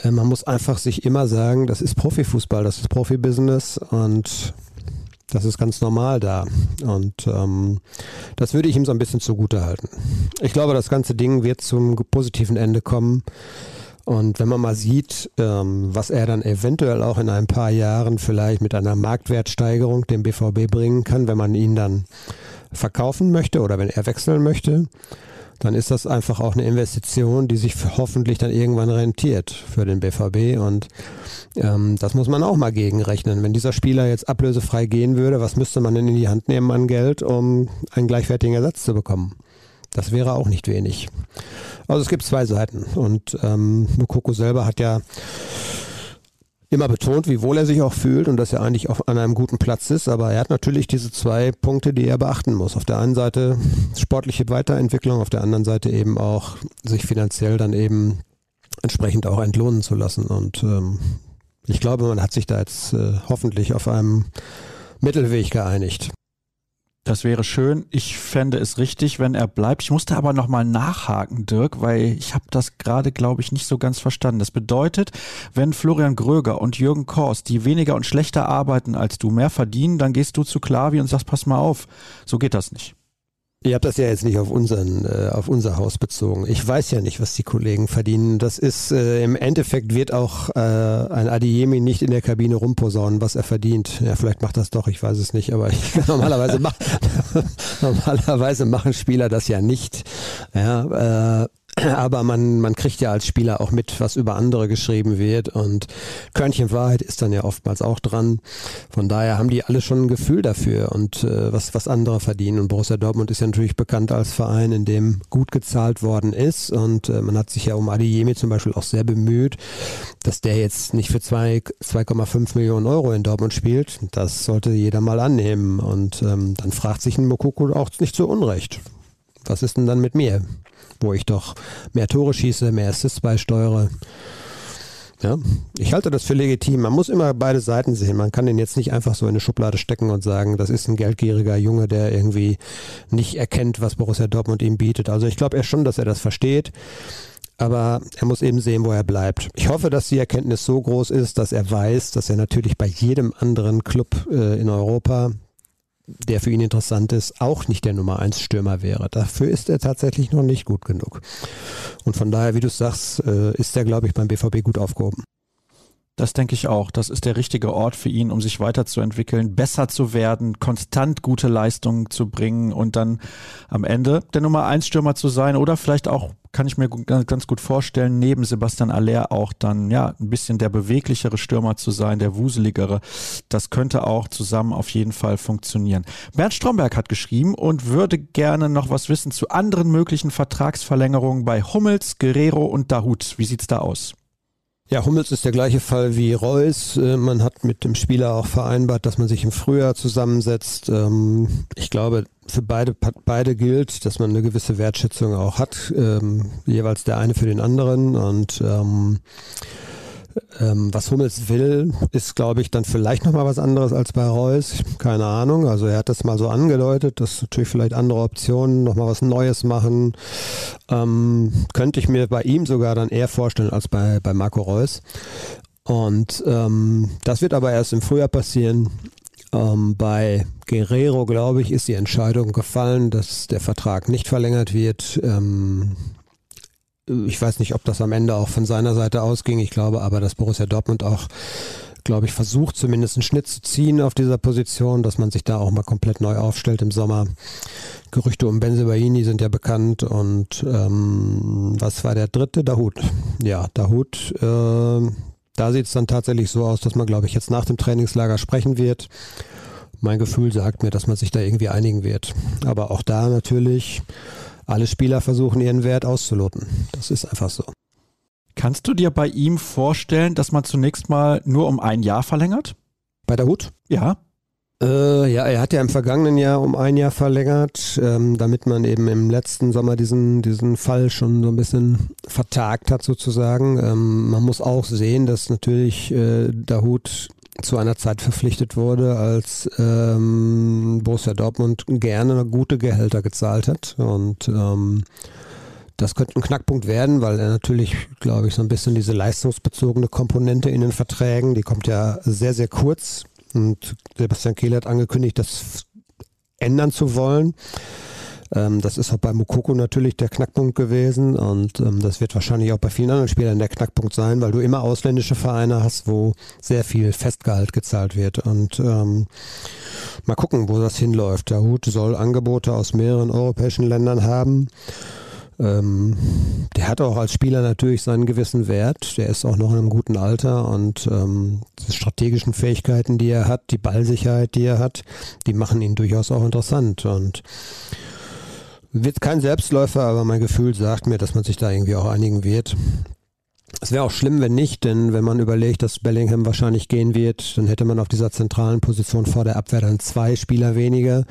Äh, man muss einfach sich immer sagen, das ist Profifußball, das ist Profibusiness und das ist ganz normal da. Und ähm, das würde ich ihm so ein bisschen zugute halten. Ich glaube, das ganze Ding wird zum positiven Ende kommen. Und wenn man mal sieht, ähm, was er dann eventuell auch in ein paar Jahren vielleicht mit einer Marktwertsteigerung dem BVB bringen kann, wenn man ihn dann verkaufen möchte oder wenn er wechseln möchte, dann ist das einfach auch eine Investition, die sich hoffentlich dann irgendwann rentiert für den BVB. Und ähm, das muss man auch mal gegenrechnen. Wenn dieser Spieler jetzt ablösefrei gehen würde, was müsste man denn in die Hand nehmen an Geld, um einen gleichwertigen Ersatz zu bekommen? Das wäre auch nicht wenig. Also es gibt zwei Seiten. Und ähm, Mukoko selber hat ja immer betont, wie wohl er sich auch fühlt und dass er eigentlich auch an einem guten Platz ist. Aber er hat natürlich diese zwei Punkte, die er beachten muss. Auf der einen Seite sportliche Weiterentwicklung, auf der anderen Seite eben auch sich finanziell dann eben entsprechend auch entlohnen zu lassen. Und ähm, ich glaube, man hat sich da jetzt äh, hoffentlich auf einem Mittelweg geeinigt. Das wäre schön. Ich fände es richtig, wenn er bleibt. Ich musste aber nochmal nachhaken, Dirk, weil ich habe das gerade, glaube ich, nicht so ganz verstanden. Das bedeutet, wenn Florian Gröger und Jürgen Kors, die weniger und schlechter arbeiten als du, mehr verdienen, dann gehst du zu Klavi und sagst, pass mal auf, so geht das nicht. Ihr habt das ja jetzt nicht auf unseren, äh, auf unser Haus bezogen. Ich weiß ja nicht, was die Kollegen verdienen. Das ist äh, im Endeffekt wird auch äh, ein Adiemi nicht in der Kabine rumposaunen, was er verdient. Ja, vielleicht macht das doch, ich weiß es nicht, aber ich, normalerweise, mach, normalerweise machen Spieler das ja nicht. Ja, äh, aber man, man kriegt ja als Spieler auch mit, was über andere geschrieben wird und Körnchen Wahrheit ist dann ja oftmals auch dran. Von daher haben die alle schon ein Gefühl dafür und äh, was, was andere verdienen. Und Borussia Dortmund ist ja natürlich bekannt als Verein, in dem gut gezahlt worden ist und äh, man hat sich ja um Adeyemi zum Beispiel auch sehr bemüht, dass der jetzt nicht für 2,5 Millionen Euro in Dortmund spielt. Das sollte jeder mal annehmen und ähm, dann fragt sich ein Mokoko auch nicht zu Unrecht. Was ist denn dann mit mir? Wo ich doch mehr Tore schieße, mehr Assists beisteuere. Ja, ich halte das für legitim. Man muss immer beide Seiten sehen. Man kann den jetzt nicht einfach so in eine Schublade stecken und sagen, das ist ein geldgieriger Junge, der irgendwie nicht erkennt, was Borussia Dortmund ihm bietet. Also ich glaube schon, dass er das versteht. Aber er muss eben sehen, wo er bleibt. Ich hoffe, dass die Erkenntnis so groß ist, dass er weiß, dass er natürlich bei jedem anderen Club äh, in Europa der für ihn interessant ist, auch nicht der Nummer 1 Stürmer wäre. Dafür ist er tatsächlich noch nicht gut genug. Und von daher, wie du sagst, äh, ist er, glaube ich, beim BVB gut aufgehoben. Das denke ich auch. Das ist der richtige Ort für ihn, um sich weiterzuentwickeln, besser zu werden, konstant gute Leistungen zu bringen und dann am Ende der Nummer eins Stürmer zu sein oder vielleicht auch, kann ich mir ganz gut vorstellen, neben Sebastian Aller auch dann, ja, ein bisschen der beweglichere Stürmer zu sein, der wuseligere. Das könnte auch zusammen auf jeden Fall funktionieren. Bernd Stromberg hat geschrieben und würde gerne noch was wissen zu anderen möglichen Vertragsverlängerungen bei Hummels, Guerrero und Dahut. Wie sieht's da aus? Ja, Hummels ist der gleiche Fall wie Reus. Äh, man hat mit dem Spieler auch vereinbart, dass man sich im Frühjahr zusammensetzt. Ähm, ich glaube, für beide, beide gilt, dass man eine gewisse Wertschätzung auch hat, ähm, jeweils der eine für den anderen. Und ähm, was Hummels will, ist, glaube ich, dann vielleicht nochmal was anderes als bei Reus. Keine Ahnung. Also er hat das mal so angedeutet, dass natürlich vielleicht andere Optionen, nochmal was Neues machen. Ähm, könnte ich mir bei ihm sogar dann eher vorstellen als bei, bei Marco Reus. Und ähm, das wird aber erst im Frühjahr passieren. Ähm, bei Guerrero, glaube ich, ist die Entscheidung gefallen, dass der Vertrag nicht verlängert wird. Ähm, ich weiß nicht, ob das am Ende auch von seiner Seite ausging. Ich glaube aber, dass Borussia Dortmund auch, glaube ich, versucht, zumindest einen Schnitt zu ziehen auf dieser Position, dass man sich da auch mal komplett neu aufstellt im Sommer. Gerüchte um Benzebaini sind ja bekannt und ähm, was war der dritte? Dahut. Ja, Dahut. Äh, da sieht es dann tatsächlich so aus, dass man, glaube ich, jetzt nach dem Trainingslager sprechen wird. Mein Gefühl sagt mir, dass man sich da irgendwie einigen wird. Aber auch da natürlich alle Spieler versuchen ihren Wert auszuloten. Das ist einfach so. Kannst du dir bei ihm vorstellen, dass man zunächst mal nur um ein Jahr verlängert? Bei der Hut? Ja. Äh, ja, er hat ja im vergangenen Jahr um ein Jahr verlängert, ähm, damit man eben im letzten Sommer diesen, diesen Fall schon so ein bisschen vertagt hat sozusagen. Ähm, man muss auch sehen, dass natürlich äh, Dahut zu einer Zeit verpflichtet wurde, als ähm, Borussia Dortmund gerne gute Gehälter gezahlt hat. Und ähm, das könnte ein Knackpunkt werden, weil er natürlich, glaube ich, so ein bisschen diese leistungsbezogene Komponente in den Verträgen, die kommt ja sehr, sehr kurz. Und Sebastian Kehl hat angekündigt, das ändern zu wollen. Ähm, das ist auch bei Mukoko natürlich der Knackpunkt gewesen und ähm, das wird wahrscheinlich auch bei vielen anderen Spielern der Knackpunkt sein, weil du immer ausländische Vereine hast, wo sehr viel Festgehalt gezahlt wird und ähm, mal gucken, wo das hinläuft. Der Hut soll Angebote aus mehreren europäischen Ländern haben. Ähm, der hat auch als Spieler natürlich seinen gewissen Wert. Der ist auch noch in einem guten Alter und ähm, die strategischen Fähigkeiten, die er hat, die Ballsicherheit, die er hat, die machen ihn durchaus auch interessant. Und wird kein Selbstläufer, aber mein Gefühl sagt mir, dass man sich da irgendwie auch einigen wird. Es wäre auch schlimm, wenn nicht, denn wenn man überlegt, dass Bellingham wahrscheinlich gehen wird, dann hätte man auf dieser zentralen Position vor der Abwehr dann zwei Spieler weniger.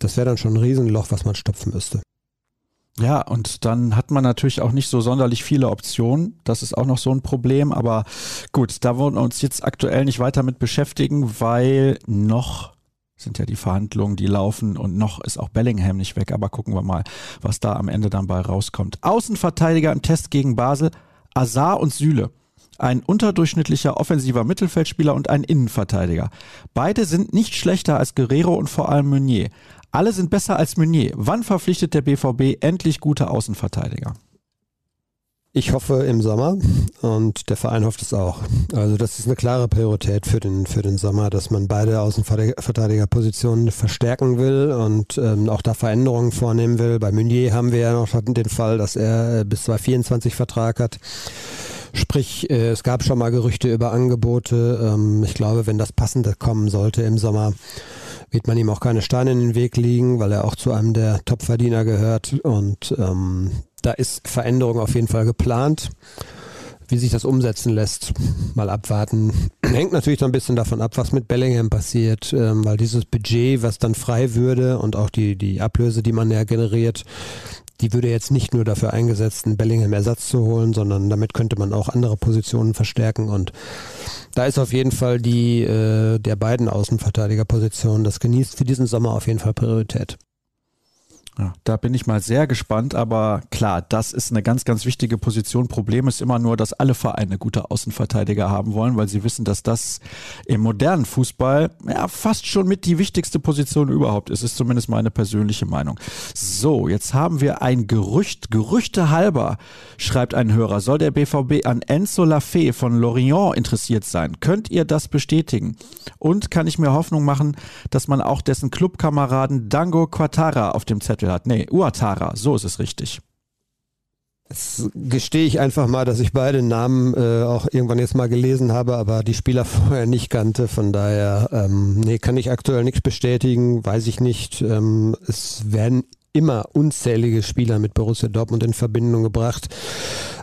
Das wäre dann schon ein Riesenloch, was man stopfen müsste. Ja, und dann hat man natürlich auch nicht so sonderlich viele Optionen. Das ist auch noch so ein Problem. Aber gut, da wollen wir uns jetzt aktuell nicht weiter mit beschäftigen, weil noch sind ja die Verhandlungen, die laufen und noch ist auch Bellingham nicht weg, aber gucken wir mal, was da am Ende dann bei rauskommt. Außenverteidiger im Test gegen Basel, Azar und Süle. Ein unterdurchschnittlicher offensiver Mittelfeldspieler und ein Innenverteidiger. Beide sind nicht schlechter als Guerrero und vor allem Meunier. Alle sind besser als Meunier. Wann verpflichtet der BVB endlich gute Außenverteidiger? Ich hoffe im Sommer und der Verein hofft es auch. Also das ist eine klare Priorität für den, für den Sommer, dass man beide Außenverteidigerpositionen verstärken will und ähm, auch da Veränderungen vornehmen will. Bei Meunier haben wir ja noch den Fall, dass er äh, bis 2024 Vertrag hat. Sprich, äh, es gab schon mal Gerüchte über Angebote. Ähm, ich glaube, wenn das Passende kommen sollte im Sommer, wird man ihm auch keine Steine in den Weg liegen, weil er auch zu einem der Topverdiener gehört und ähm, da ist Veränderung auf jeden Fall geplant. Wie sich das umsetzen lässt, mal abwarten. Hängt natürlich so ein bisschen davon ab, was mit Bellingham passiert, ähm, weil dieses Budget, was dann frei würde und auch die, die Ablöse, die man ja generiert, die würde jetzt nicht nur dafür eingesetzt, einen Bellingham-Ersatz zu holen, sondern damit könnte man auch andere Positionen verstärken. Und da ist auf jeden Fall die äh, der beiden Außenverteidigerpositionen, das genießt für diesen Sommer auf jeden Fall Priorität. Ja, da bin ich mal sehr gespannt, aber klar, das ist eine ganz, ganz wichtige Position. Problem ist immer nur, dass alle Vereine gute Außenverteidiger haben wollen, weil sie wissen, dass das im modernen Fußball ja, fast schon mit die wichtigste Position überhaupt ist. Ist zumindest meine persönliche Meinung. So, jetzt haben wir ein Gerücht, Gerüchte halber, schreibt ein Hörer. Soll der BVB an Enzo Lafay von Lorient interessiert sein? Könnt ihr das bestätigen? Und kann ich mir Hoffnung machen, dass man auch dessen Clubkameraden Dango Quattara auf dem Zettel Titel hat. Nee, Uatara, so ist es richtig. Jetzt gestehe ich einfach mal, dass ich beide Namen äh, auch irgendwann jetzt mal gelesen habe, aber die Spieler vorher nicht kannte. Von daher, ähm, nee, kann ich aktuell nichts bestätigen, weiß ich nicht. Ähm, es werden immer unzählige Spieler mit Borussia Dortmund in Verbindung gebracht.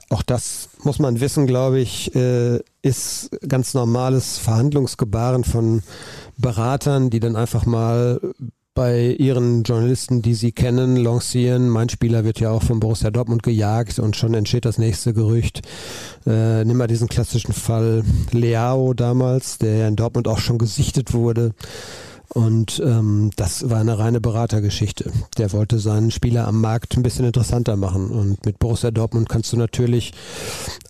Auch das muss man wissen, glaube ich, äh, ist ganz normales Verhandlungsgebaren von Beratern, die dann einfach mal bei ihren Journalisten, die sie kennen, lancieren. Mein Spieler wird ja auch von Borussia Dortmund gejagt und schon entsteht das nächste Gerücht. Äh, nimm mal diesen klassischen Fall Leao damals, der in Dortmund auch schon gesichtet wurde. Und ähm, das war eine reine Beratergeschichte. Der wollte seinen Spieler am Markt ein bisschen interessanter machen. Und mit Borussia Dortmund kannst du natürlich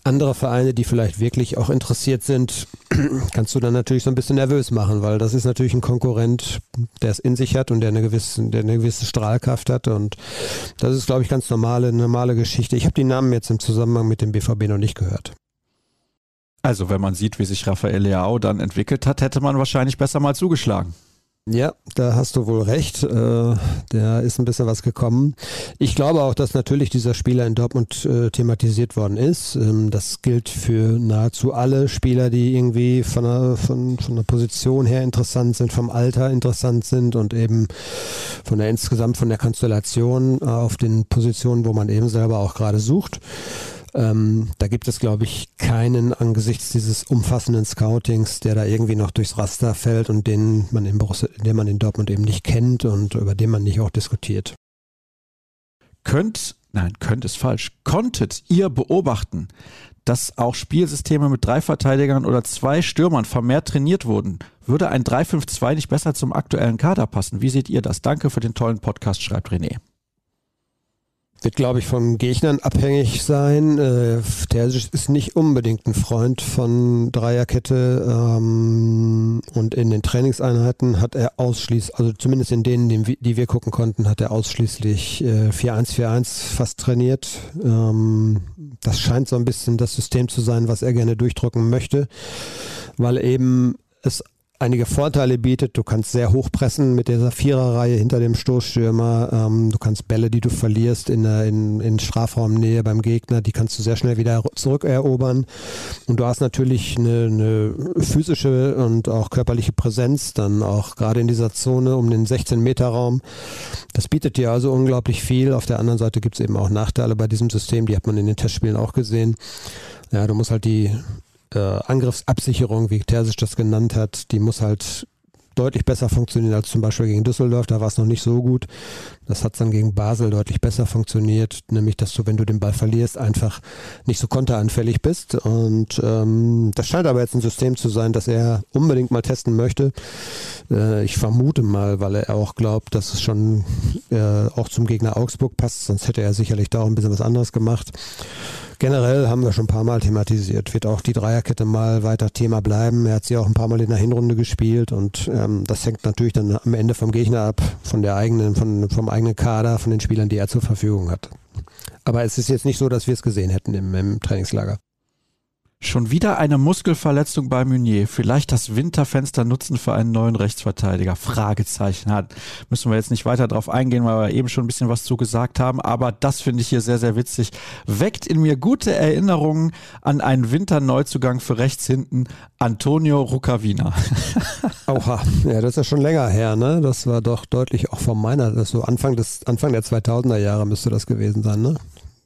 andere Vereine, die vielleicht wirklich auch interessiert sind, kannst du dann natürlich so ein bisschen nervös machen, weil das ist natürlich ein Konkurrent, der es in sich hat und der eine gewisse, der eine gewisse Strahlkraft hat. Und das ist, glaube ich, ganz normale, normale Geschichte. Ich habe die Namen jetzt im Zusammenhang mit dem BVB noch nicht gehört. Also, wenn man sieht, wie sich Rafael Leao dann entwickelt hat, hätte man wahrscheinlich besser mal zugeschlagen. Ja, da hast du wohl recht. Äh, da ist ein bisschen was gekommen. Ich glaube auch, dass natürlich dieser Spieler in Dortmund äh, thematisiert worden ist. Ähm, das gilt für nahezu alle Spieler, die irgendwie von der, von, von der Position her interessant sind, vom Alter interessant sind und eben von der insgesamt von der Konstellation auf den Positionen, wo man eben selber auch gerade sucht. Ähm, da gibt es, glaube ich, keinen angesichts dieses umfassenden Scoutings, der da irgendwie noch durchs Raster fällt und den man in Borussia, den man in Dortmund eben nicht kennt und über den man nicht auch diskutiert. Könnt, nein, könnt ist falsch. Konntet ihr beobachten, dass auch Spielsysteme mit drei Verteidigern oder zwei Stürmern vermehrt trainiert wurden? Würde ein 3-5-2 nicht besser zum aktuellen Kader passen? Wie seht ihr das? Danke für den tollen Podcast, schreibt René. Wird, glaube ich, von Gegnern abhängig sein. Äh, der ist nicht unbedingt ein Freund von Dreierkette ähm, und in den Trainingseinheiten hat er ausschließlich, also zumindest in denen, die wir gucken konnten, hat er ausschließlich äh, 4-1-4-1 fast trainiert. Ähm, das scheint so ein bisschen das System zu sein, was er gerne durchdrücken möchte, weil eben es einige Vorteile bietet. Du kannst sehr hoch pressen mit dieser Viererreihe hinter dem Stoßstürmer. Ähm, du kannst Bälle, die du verlierst in, in, in Strafraumnähe beim Gegner, die kannst du sehr schnell wieder zurückerobern. Und du hast natürlich eine, eine physische und auch körperliche Präsenz, dann auch gerade in dieser Zone um den 16-Meter-Raum. Das bietet dir also unglaublich viel. Auf der anderen Seite gibt es eben auch Nachteile bei diesem System, die hat man in den Testspielen auch gesehen. Ja, du musst halt die äh, Angriffsabsicherung, wie Terzic das genannt hat, die muss halt deutlich besser funktionieren als zum Beispiel gegen Düsseldorf. Da war es noch nicht so gut. Das hat dann gegen Basel deutlich besser funktioniert, nämlich dass du, wenn du den Ball verlierst, einfach nicht so konteranfällig bist. Und ähm, das scheint aber jetzt ein System zu sein, das er unbedingt mal testen möchte. Äh, ich vermute mal, weil er auch glaubt, dass es schon äh, auch zum Gegner Augsburg passt, sonst hätte er sicherlich da auch ein bisschen was anderes gemacht. Generell haben wir schon ein paar Mal thematisiert. Wird auch die Dreierkette mal weiter Thema bleiben. Er hat sie auch ein paar Mal in der Hinrunde gespielt und ähm, das hängt natürlich dann am Ende vom Gegner ab, von der eigenen, von, vom eigenen Kader, von den Spielern, die er zur Verfügung hat. Aber es ist jetzt nicht so, dass wir es gesehen hätten im, im Trainingslager. Schon wieder eine Muskelverletzung bei Meunier. Vielleicht das Winterfenster nutzen für einen neuen Rechtsverteidiger. Fragezeichen hat. Müssen wir jetzt nicht weiter drauf eingehen, weil wir eben schon ein bisschen was zu gesagt haben. Aber das finde ich hier sehr, sehr witzig. Weckt in mir gute Erinnerungen an einen Winterneuzugang für rechts hinten. Antonio Rucavina. Oha. Ja, das ist ja schon länger her, ne? Das war doch deutlich auch von meiner, das so Anfang des, Anfang der 2000er Jahre müsste das gewesen sein, ne?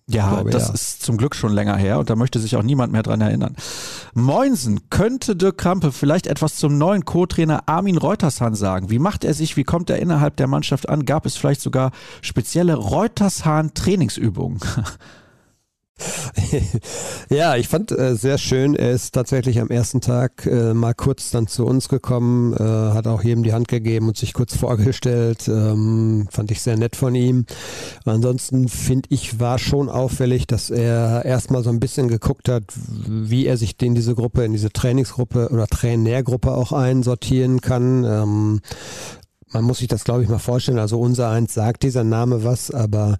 Ja, glaube, das ja. ist zum Glück schon länger her und da möchte sich auch niemand mehr dran erinnern. Moinsen, könnte Dirk Krampe vielleicht etwas zum neuen Co-Trainer Armin Reutershahn sagen? Wie macht er sich? Wie kommt er innerhalb der Mannschaft an? Gab es vielleicht sogar spezielle Reutershahn-Trainingsübungen? ja, ich fand äh, sehr schön. Er ist tatsächlich am ersten Tag äh, mal kurz dann zu uns gekommen, äh, hat auch jedem die Hand gegeben und sich kurz vorgestellt. Ähm, fand ich sehr nett von ihm. Ansonsten finde ich, war schon auffällig, dass er erstmal so ein bisschen geguckt hat, wie er sich in diese Gruppe, in diese Trainingsgruppe oder Trainärgruppe auch einsortieren kann. Ähm, man muss sich das, glaube ich, mal vorstellen. Also unser eins sagt dieser Name was, aber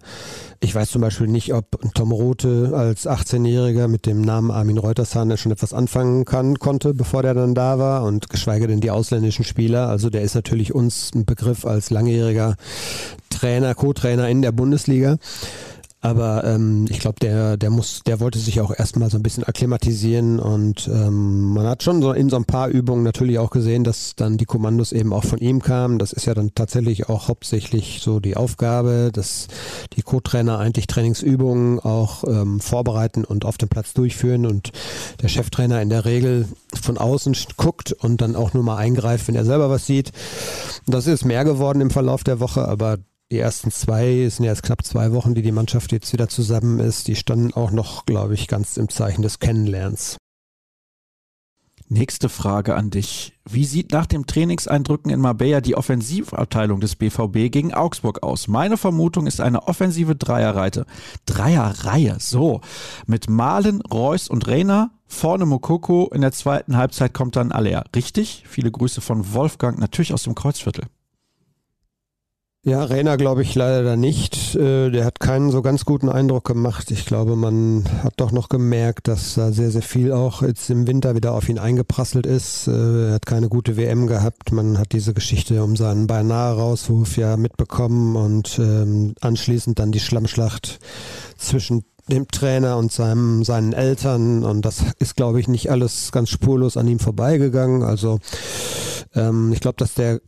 ich weiß zum Beispiel nicht, ob Tom Rote als 18-Jähriger mit dem Namen Armin Reutershahn schon etwas anfangen kann, konnte, bevor der dann da war und geschweige denn die ausländischen Spieler. Also der ist natürlich uns ein Begriff als langjähriger Trainer, Co-Trainer in der Bundesliga. Aber ähm, ich glaube, der, der muss, der wollte sich auch erstmal so ein bisschen akklimatisieren und ähm, man hat schon so in so ein paar Übungen natürlich auch gesehen, dass dann die Kommandos eben auch von ihm kamen. Das ist ja dann tatsächlich auch hauptsächlich so die Aufgabe, dass die Co-Trainer eigentlich Trainingsübungen auch ähm, vorbereiten und auf dem Platz durchführen und der Cheftrainer in der Regel von außen guckt und dann auch nur mal eingreift, wenn er selber was sieht. Das ist mehr geworden im Verlauf der Woche, aber die ersten zwei, sind ja jetzt knapp zwei Wochen, die die Mannschaft jetzt wieder zusammen ist, die standen auch noch, glaube ich, ganz im Zeichen des Kennenlernens. Nächste Frage an dich. Wie sieht nach dem Trainingseindrücken in Marbella die Offensivabteilung des BVB gegen Augsburg aus? Meine Vermutung ist eine offensive Dreierreite. Dreierreihe, so. Mit Malen, Reus und Reiner. Vorne Mokoko. In der zweiten Halbzeit kommt dann Aller. Richtig? Viele Grüße von Wolfgang, natürlich aus dem Kreuzviertel. Ja, Rainer glaube ich leider nicht. Äh, der hat keinen so ganz guten Eindruck gemacht. Ich glaube, man hat doch noch gemerkt, dass da sehr, sehr viel auch jetzt im Winter wieder auf ihn eingeprasselt ist. Äh, er hat keine gute WM gehabt. Man hat diese Geschichte um seinen beinahe Rauswurf ja mitbekommen und ähm, anschließend dann die Schlammschlacht zwischen dem Trainer und seinem, seinen Eltern und das ist, glaube ich, nicht alles ganz spurlos an ihm vorbeigegangen. Also ähm, ich glaube, dass der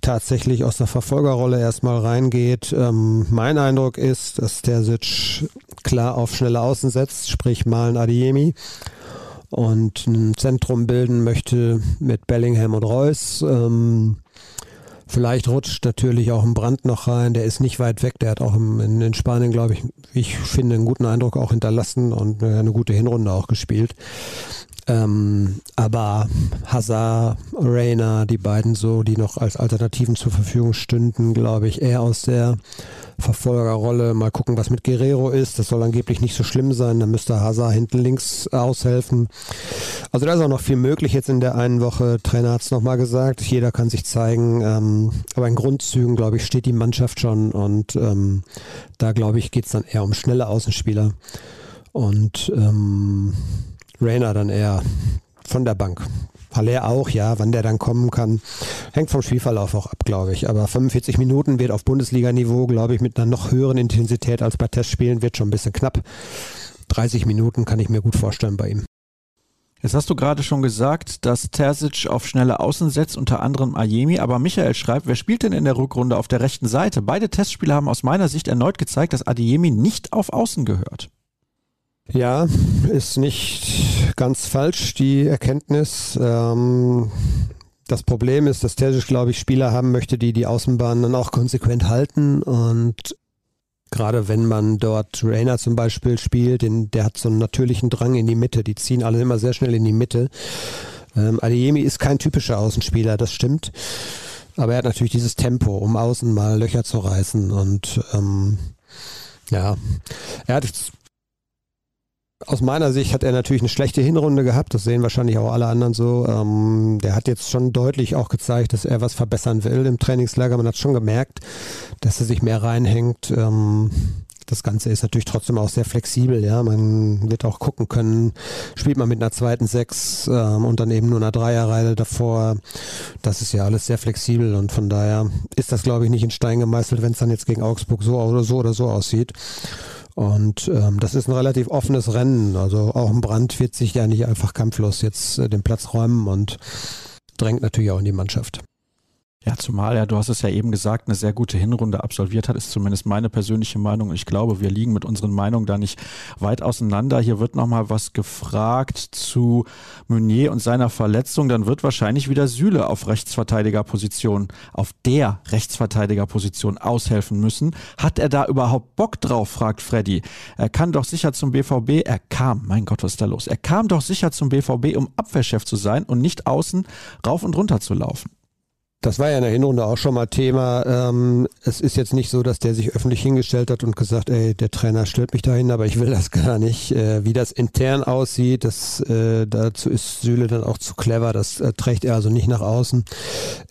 tatsächlich aus der Verfolgerrolle erstmal reingeht. Ähm, mein Eindruck ist, dass der Terzic klar auf schnelle Außen setzt, sprich Malen Adiemi und ein Zentrum bilden möchte mit Bellingham und Reus. Ähm, vielleicht rutscht natürlich auch ein Brand noch rein, der ist nicht weit weg, der hat auch im, in, in, Spanien, glaube ich, ich finde, einen guten Eindruck auch hinterlassen und eine gute Hinrunde auch gespielt. Ähm, aber Hazard, Rainer, die beiden so, die noch als Alternativen zur Verfügung stünden, glaube ich, eher aus der Verfolgerrolle. Mal gucken, was mit Guerrero ist. Das soll angeblich nicht so schlimm sein. Da müsste Hazard hinten links aushelfen. Also da ist auch noch viel möglich jetzt in der einen Woche. Trainer hat es nochmal gesagt. Jeder kann sich zeigen. Ähm, aber in Grundzügen, glaube ich, steht die Mannschaft schon. Und ähm, da, glaube ich, geht es dann eher um schnelle Außenspieler. Und ähm, Rainer dann eher von der Bank. Haller auch, ja, wann der dann kommen kann, hängt vom Spielverlauf auch ab, glaube ich. Aber 45 Minuten wird auf Bundesliga-Niveau, glaube ich, mit einer noch höheren Intensität als bei Testspielen, wird schon ein bisschen knapp. 30 Minuten kann ich mir gut vorstellen bei ihm. Jetzt hast du gerade schon gesagt, dass Terzic auf schnelle Außen setzt, unter anderem Ayemi, aber Michael schreibt, wer spielt denn in der Rückrunde auf der rechten Seite? Beide Testspiele haben aus meiner Sicht erneut gezeigt, dass Adeyemi nicht auf Außen gehört. Ja, ist nicht ganz falsch, die Erkenntnis. Ähm, das Problem ist, dass Terzic, glaube ich, Spieler haben möchte, die die Außenbahn dann auch konsequent halten und gerade wenn man dort Rainer zum Beispiel spielt, den, der hat so einen natürlichen Drang in die Mitte. Die ziehen alle immer sehr schnell in die Mitte. Ähm, Adeyemi ist kein typischer Außenspieler, das stimmt. Aber er hat natürlich dieses Tempo, um außen mal Löcher zu reißen. Und ähm, ja, er hat aus meiner Sicht hat er natürlich eine schlechte Hinrunde gehabt, das sehen wahrscheinlich auch alle anderen so. Ähm, der hat jetzt schon deutlich auch gezeigt, dass er was verbessern will im Trainingslager. Man hat schon gemerkt, dass er sich mehr reinhängt. Ähm, das Ganze ist natürlich trotzdem auch sehr flexibel, ja. Man wird auch gucken können, spielt man mit einer zweiten Sechs ähm, und dann eben nur einer Dreierreihe davor. Das ist ja alles sehr flexibel und von daher ist das, glaube ich, nicht in Stein gemeißelt, wenn es dann jetzt gegen Augsburg so oder so oder so aussieht. Und ähm, das ist ein relativ offenes Rennen. Also auch ein Brand wird sich ja nicht einfach kampflos jetzt äh, den Platz räumen und drängt natürlich auch in die Mannschaft. Ja, zumal er, du hast es ja eben gesagt, eine sehr gute Hinrunde absolviert hat, ist zumindest meine persönliche Meinung. Und ich glaube, wir liegen mit unseren Meinungen da nicht weit auseinander. Hier wird nochmal was gefragt zu Meunier und seiner Verletzung. Dann wird wahrscheinlich wieder Süle auf Rechtsverteidigerposition, auf der Rechtsverteidigerposition aushelfen müssen. Hat er da überhaupt Bock drauf, fragt Freddy. Er kann doch sicher zum BVB, er kam, mein Gott, was ist da los? Er kam doch sicher zum BVB, um Abwehrchef zu sein und nicht außen rauf und runter zu laufen. Das war ja in der Hinrunde auch schon mal Thema. Ähm, es ist jetzt nicht so, dass der sich öffentlich hingestellt hat und gesagt, ey, der Trainer stellt mich dahin, aber ich will das gar nicht. Äh, wie das intern aussieht, das, äh, dazu ist Süle dann auch zu clever. Das äh, trägt er also nicht nach außen.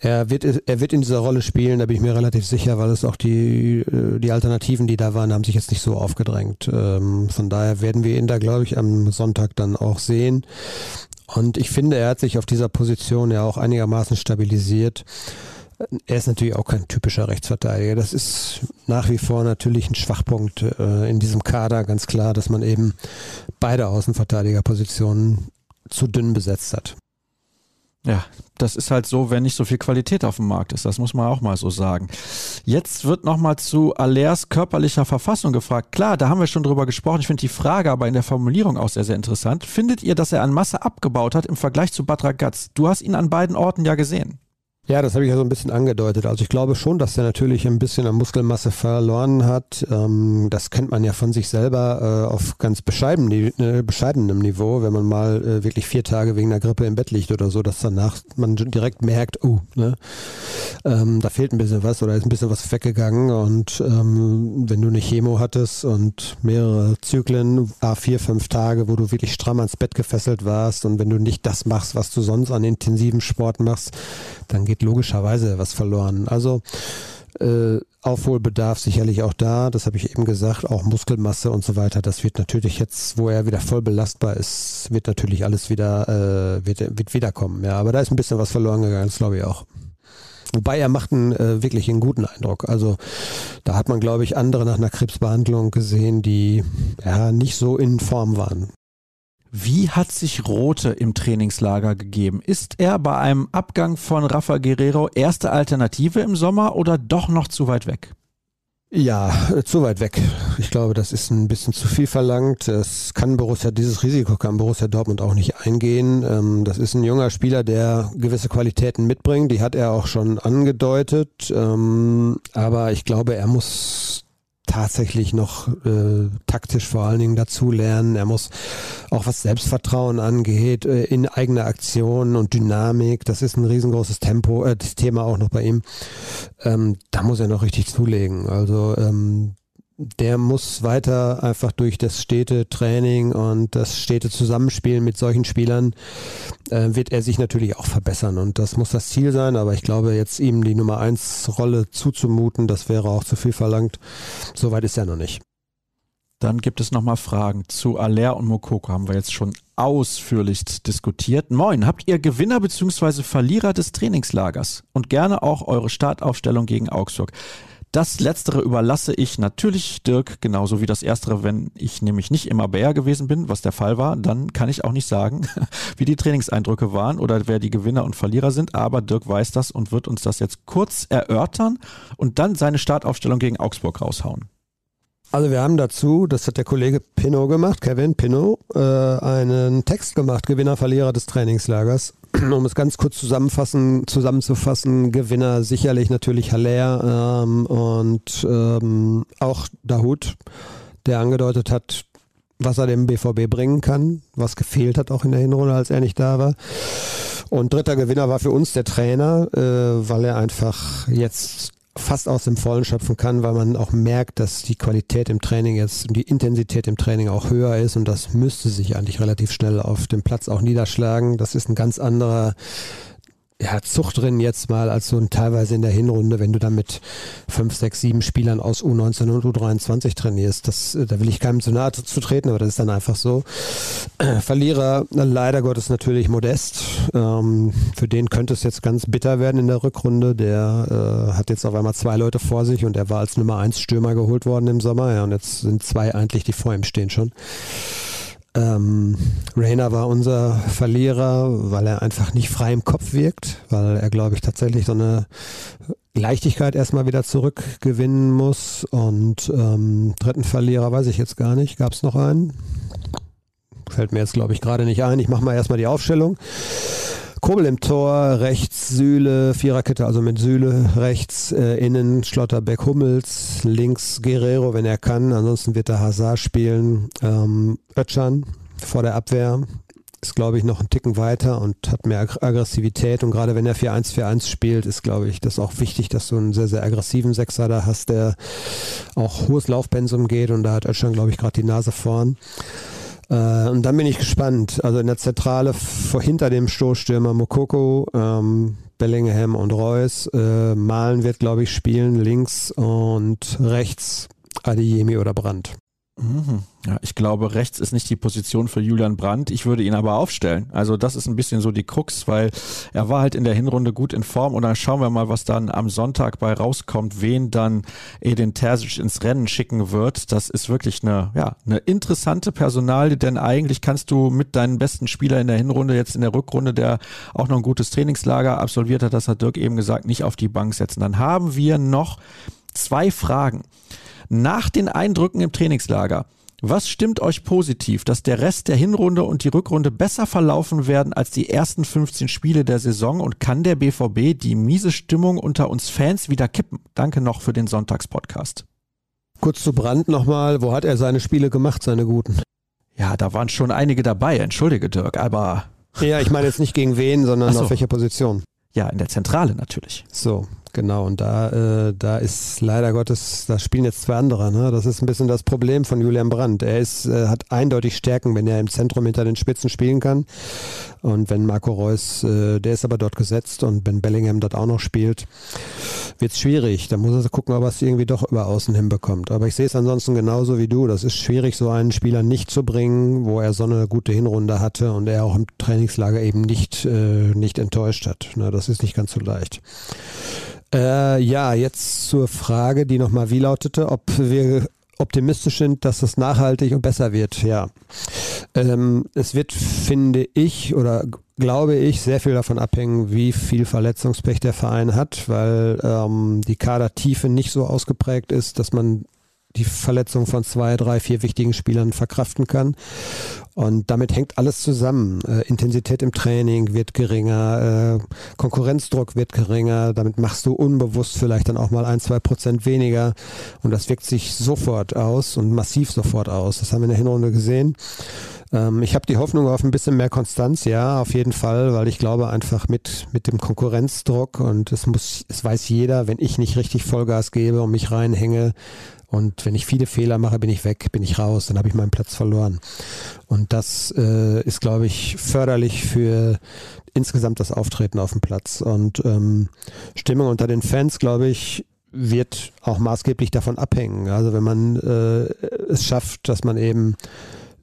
Er wird, er wird in dieser Rolle spielen, da bin ich mir relativ sicher, weil es auch die, äh, die Alternativen, die da waren, haben sich jetzt nicht so aufgedrängt. Ähm, von daher werden wir ihn da, glaube ich, am Sonntag dann auch sehen. Und ich finde, er hat sich auf dieser Position ja auch einigermaßen stabilisiert. Er ist natürlich auch kein typischer Rechtsverteidiger. Das ist nach wie vor natürlich ein Schwachpunkt äh, in diesem Kader, ganz klar, dass man eben beide Außenverteidigerpositionen zu dünn besetzt hat. Ja, das ist halt so, wenn nicht so viel Qualität auf dem Markt ist. Das muss man auch mal so sagen. Jetzt wird nochmal zu Alers körperlicher Verfassung gefragt. Klar, da haben wir schon drüber gesprochen. Ich finde die Frage aber in der Formulierung auch sehr, sehr interessant. Findet ihr, dass er an Masse abgebaut hat im Vergleich zu Bad Ragaz? Du hast ihn an beiden Orten ja gesehen. Ja, das habe ich ja so ein bisschen angedeutet. Also ich glaube schon, dass er natürlich ein bisschen an Muskelmasse verloren hat. Ähm, das kennt man ja von sich selber äh, auf ganz bescheidenem, äh, bescheidenem Niveau, wenn man mal äh, wirklich vier Tage wegen der Grippe im Bett liegt oder so, dass danach man direkt merkt, oh, ne, ähm, da fehlt ein bisschen was oder ist ein bisschen was weggegangen. Und ähm, wenn du eine Chemo hattest und mehrere Zyklen, a vier, fünf Tage, wo du wirklich stramm ans Bett gefesselt warst und wenn du nicht das machst, was du sonst an intensivem Sport machst, dann geht logischerweise was verloren. Also äh, Aufholbedarf sicherlich auch da, das habe ich eben gesagt, auch Muskelmasse und so weiter. Das wird natürlich jetzt, wo er wieder voll belastbar ist, wird natürlich alles wieder, äh, wird, wird wiederkommen. Ja, aber da ist ein bisschen was verloren gegangen, das glaube ich auch. Wobei er macht einen äh, wirklich einen guten Eindruck. Also da hat man, glaube ich, andere nach einer Krebsbehandlung gesehen, die ja nicht so in Form waren. Wie hat sich Rote im Trainingslager gegeben? Ist er bei einem Abgang von Rafa Guerrero erste Alternative im Sommer oder doch noch zu weit weg? Ja, äh, zu weit weg. Ich glaube, das ist ein bisschen zu viel verlangt. Es kann Borussia, dieses Risiko kann Borussia Dortmund auch nicht eingehen. Ähm, das ist ein junger Spieler, der gewisse Qualitäten mitbringt. Die hat er auch schon angedeutet. Ähm, aber ich glaube, er muss tatsächlich noch äh, taktisch vor allen Dingen dazu lernen. Er muss auch was Selbstvertrauen angeht, äh, in eigener Aktion und Dynamik. Das ist ein riesengroßes Tempo, äh, das Thema auch noch bei ihm. Ähm, da muss er noch richtig zulegen. Also ähm, der muss weiter einfach durch das stete Training und das stete Zusammenspielen mit solchen Spielern äh, wird er sich natürlich auch verbessern und das muss das Ziel sein, aber ich glaube jetzt ihm die Nummer eins Rolle zuzumuten, das wäre auch zu viel verlangt. Soweit ist er noch nicht. Dann gibt es nochmal Fragen zu Aller und Mokoko, haben wir jetzt schon ausführlich diskutiert. Moin, habt ihr Gewinner bzw. Verlierer des Trainingslagers und gerne auch eure Startaufstellung gegen Augsburg? Das letztere überlasse ich natürlich Dirk, genauso wie das erstere, wenn ich nämlich nicht immer Bär gewesen bin, was der Fall war, dann kann ich auch nicht sagen, wie die Trainingseindrücke waren oder wer die Gewinner und Verlierer sind, aber Dirk weiß das und wird uns das jetzt kurz erörtern und dann seine Startaufstellung gegen Augsburg raushauen. Also wir haben dazu, das hat der Kollege Pinot gemacht, Kevin Pinot, äh, einen Text gemacht, Gewinner, Verlierer des Trainingslagers. Um es ganz kurz zusammenfassen, zusammenzufassen, Gewinner sicherlich natürlich Haller ähm, und ähm, auch Dahut, der angedeutet hat, was er dem BVB bringen kann, was gefehlt hat auch in der Hinrunde, als er nicht da war. Und dritter Gewinner war für uns der Trainer, äh, weil er einfach jetzt fast aus dem Vollen schöpfen kann, weil man auch merkt, dass die Qualität im Training jetzt und die Intensität im Training auch höher ist und das müsste sich eigentlich relativ schnell auf dem Platz auch niederschlagen. Das ist ein ganz anderer ja, Zucht drin jetzt mal als so ein teilweise in der Hinrunde, wenn du da mit fünf, sechs, sieben Spielern aus U19 und U23 trainierst. Das, äh, da will ich keinem zu nahe zu treten, aber das ist dann einfach so. Verlierer leider Gottes natürlich Modest. Ähm, für den könnte es jetzt ganz bitter werden in der Rückrunde. Der äh, hat jetzt auf einmal zwei Leute vor sich und er war als Nummer eins Stürmer geholt worden im Sommer. Ja, und jetzt sind zwei eigentlich, die vor ihm stehen schon. Ähm, Rainer war unser Verlierer, weil er einfach nicht frei im Kopf wirkt, weil er, glaube ich, tatsächlich so eine Leichtigkeit erstmal wieder zurückgewinnen muss. Und ähm, dritten Verlierer weiß ich jetzt gar nicht. Gab es noch einen? Fällt mir jetzt, glaube ich, gerade nicht ein. Ich mache mal erstmal die Aufstellung. Kobel im Tor, rechts Sühle, Viererkette, also mit Sühle, rechts äh, innen Schlotterbeck Hummels, links Guerrero, wenn er kann, ansonsten wird er Hazard spielen, ähm, Ötchan vor der Abwehr, ist glaube ich noch einen Ticken weiter und hat mehr Aggressivität. Und gerade wenn er 4-1-4-1 spielt, ist glaube ich das auch wichtig, dass du einen sehr, sehr aggressiven Sechser da hast, der auch hohes Laufpensum geht. Und da hat Ötchan glaube ich gerade die Nase vorn. Äh, und dann bin ich gespannt. Also in der Zentrale vor, hinter dem Stoßstürmer Mokoko, ähm, Bellingham und Reus. Äh, Malen wird, glaube ich, spielen links und rechts Adeyemi oder Brandt. Mhm. Ja, ich glaube, rechts ist nicht die Position für Julian Brandt. Ich würde ihn aber aufstellen. Also das ist ein bisschen so die Krux, weil er war halt in der Hinrunde gut in Form und dann schauen wir mal, was dann am Sonntag bei rauskommt, wen dann Edin Terzic ins Rennen schicken wird. Das ist wirklich eine, ja, eine interessante Personalie, denn eigentlich kannst du mit deinen besten Spieler in der Hinrunde jetzt in der Rückrunde, der auch noch ein gutes Trainingslager absolviert hat, das hat Dirk eben gesagt, nicht auf die Bank setzen. Dann haben wir noch zwei Fragen. Nach den Eindrücken im Trainingslager, was stimmt euch positiv, dass der Rest der Hinrunde und die Rückrunde besser verlaufen werden als die ersten 15 Spiele der Saison und kann der BVB die miese Stimmung unter uns Fans wieder kippen? Danke noch für den Sonntagspodcast. Kurz zu Brand nochmal, wo hat er seine Spiele gemacht, seine guten? Ja, da waren schon einige dabei, entschuldige Dirk, aber... Ja, ich meine jetzt nicht gegen wen, sondern so. auf welcher Position. Ja, in der Zentrale natürlich. So, Genau, und da, äh, da ist leider Gottes, da spielen jetzt zwei andere. Ne? Das ist ein bisschen das Problem von Julian Brandt. Er ist, äh, hat eindeutig Stärken, wenn er im Zentrum hinter den Spitzen spielen kann. Und wenn Marco Reus, äh, der ist aber dort gesetzt und wenn Bellingham dort auch noch spielt, wird es schwierig. Da muss er gucken, ob er es irgendwie doch über außen hinbekommt. Aber ich sehe es ansonsten genauso wie du. Das ist schwierig, so einen Spieler nicht zu bringen, wo er so eine gute Hinrunde hatte und er auch im Trainingslager eben nicht, äh, nicht enttäuscht hat. Ne? Das ist nicht ganz so leicht. Äh, ja, jetzt zur Frage, die nochmal wie lautete, ob wir optimistisch sind, dass es nachhaltig und besser wird. Ja, ähm, es wird, finde ich oder glaube ich, sehr viel davon abhängen, wie viel Verletzungspech der Verein hat, weil ähm, die Kadertiefe nicht so ausgeprägt ist, dass man die Verletzung von zwei, drei, vier wichtigen Spielern verkraften kann. Und damit hängt alles zusammen. Äh, Intensität im Training wird geringer, äh, Konkurrenzdruck wird geringer, damit machst du unbewusst vielleicht dann auch mal ein, zwei Prozent weniger. Und das wirkt sich sofort aus und massiv sofort aus. Das haben wir in der Hinrunde gesehen. Ähm, ich habe die Hoffnung auf ein bisschen mehr Konstanz, ja, auf jeden Fall, weil ich glaube einfach mit, mit dem Konkurrenzdruck und es muss, es weiß jeder, wenn ich nicht richtig Vollgas gebe und mich reinhänge, und wenn ich viele Fehler mache, bin ich weg, bin ich raus, dann habe ich meinen Platz verloren. Und das äh, ist, glaube ich, förderlich für insgesamt das Auftreten auf dem Platz. Und ähm, Stimmung unter den Fans, glaube ich, wird auch maßgeblich davon abhängen. Also wenn man äh, es schafft, dass man eben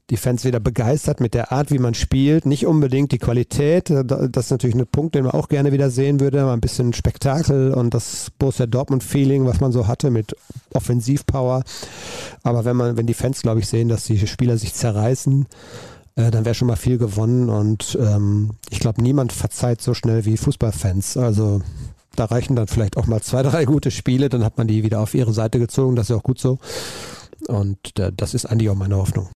die Fans wieder begeistert mit der Art, wie man spielt. Nicht unbedingt die Qualität. Das ist natürlich ein Punkt, den man auch gerne wieder sehen würde. Ein bisschen Spektakel und das Borussia Dortmund-Feeling, was man so hatte mit Offensivpower. Aber wenn man, wenn die Fans, glaube ich, sehen, dass die Spieler sich zerreißen, äh, dann wäre schon mal viel gewonnen. Und ähm, ich glaube, niemand verzeiht so schnell wie Fußballfans. Also da reichen dann vielleicht auch mal zwei, drei gute Spiele, dann hat man die wieder auf ihre Seite gezogen. Das ist auch gut so. Und äh, das ist eigentlich auch meine Hoffnung.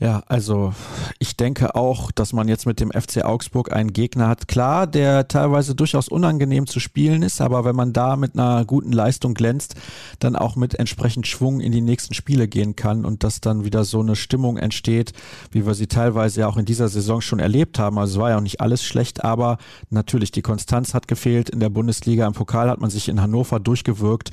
Ja, also ich denke auch, dass man jetzt mit dem FC Augsburg einen Gegner hat, klar, der teilweise durchaus unangenehm zu spielen ist, aber wenn man da mit einer guten Leistung glänzt, dann auch mit entsprechend Schwung in die nächsten Spiele gehen kann und dass dann wieder so eine Stimmung entsteht, wie wir sie teilweise ja auch in dieser Saison schon erlebt haben. Also es war ja auch nicht alles schlecht, aber natürlich die Konstanz hat gefehlt in der Bundesliga. Im Pokal hat man sich in Hannover durchgewirkt.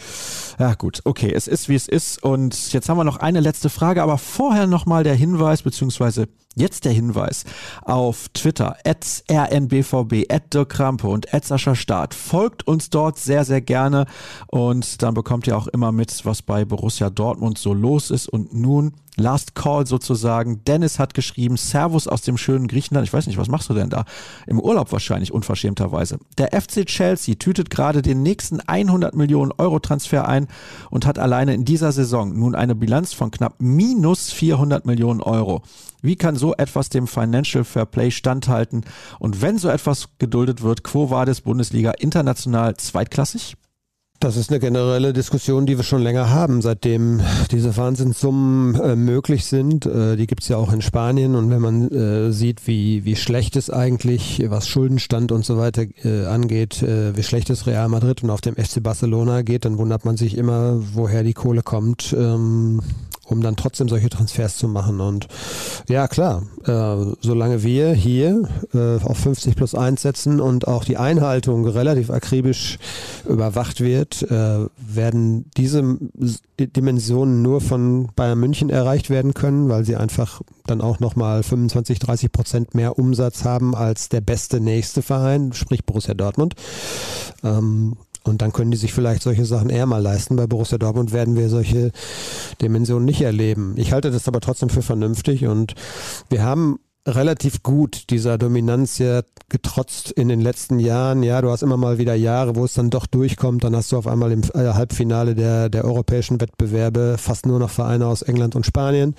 Ja gut, okay, es ist wie es ist und jetzt haben wir noch eine letzte Frage, aber vorher nochmal der Hinweis, Hinweis, beziehungsweise jetzt der Hinweis auf Twitter, at rnbvb, at Dirk Krampe und at Sascha Staat. Folgt uns dort sehr, sehr gerne und dann bekommt ihr auch immer mit, was bei Borussia Dortmund so los ist. Und nun Last Call sozusagen. Dennis hat geschrieben, Servus aus dem schönen Griechenland. Ich weiß nicht, was machst du denn da? Im Urlaub wahrscheinlich, unverschämterweise. Der FC Chelsea tütet gerade den nächsten 100 Millionen Euro Transfer ein und hat alleine in dieser Saison nun eine Bilanz von knapp minus 400 Millionen Euro. Wie kann so etwas dem Financial Fair Play standhalten? Und wenn so etwas geduldet wird, quo vadis Bundesliga international zweitklassig? Das ist eine generelle Diskussion, die wir schon länger haben, seitdem diese Wahnsinnssummen äh, möglich sind. Äh, die gibt es ja auch in Spanien. Und wenn man äh, sieht, wie, wie schlecht es eigentlich, was Schuldenstand und so weiter äh, angeht, äh, wie schlecht es Real Madrid und auf dem FC Barcelona geht, dann wundert man sich immer, woher die Kohle kommt. Ähm, um dann trotzdem solche Transfers zu machen. Und ja, klar, äh, solange wir hier äh, auf 50 plus 1 setzen und auch die Einhaltung relativ akribisch überwacht wird, äh, werden diese Dimensionen nur von Bayern München erreicht werden können, weil sie einfach dann auch nochmal 25, 30 Prozent mehr Umsatz haben als der beste nächste Verein, sprich Borussia Dortmund. Ähm, und dann können die sich vielleicht solche Sachen eher mal leisten. Bei Borussia Dortmund werden wir solche Dimensionen nicht erleben. Ich halte das aber trotzdem für vernünftig und wir haben relativ gut dieser Dominanz ja getrotzt in den letzten Jahren. Ja, du hast immer mal wieder Jahre, wo es dann doch durchkommt. Dann hast du auf einmal im äh, Halbfinale der, der europäischen Wettbewerbe fast nur noch Vereine aus England und Spanien.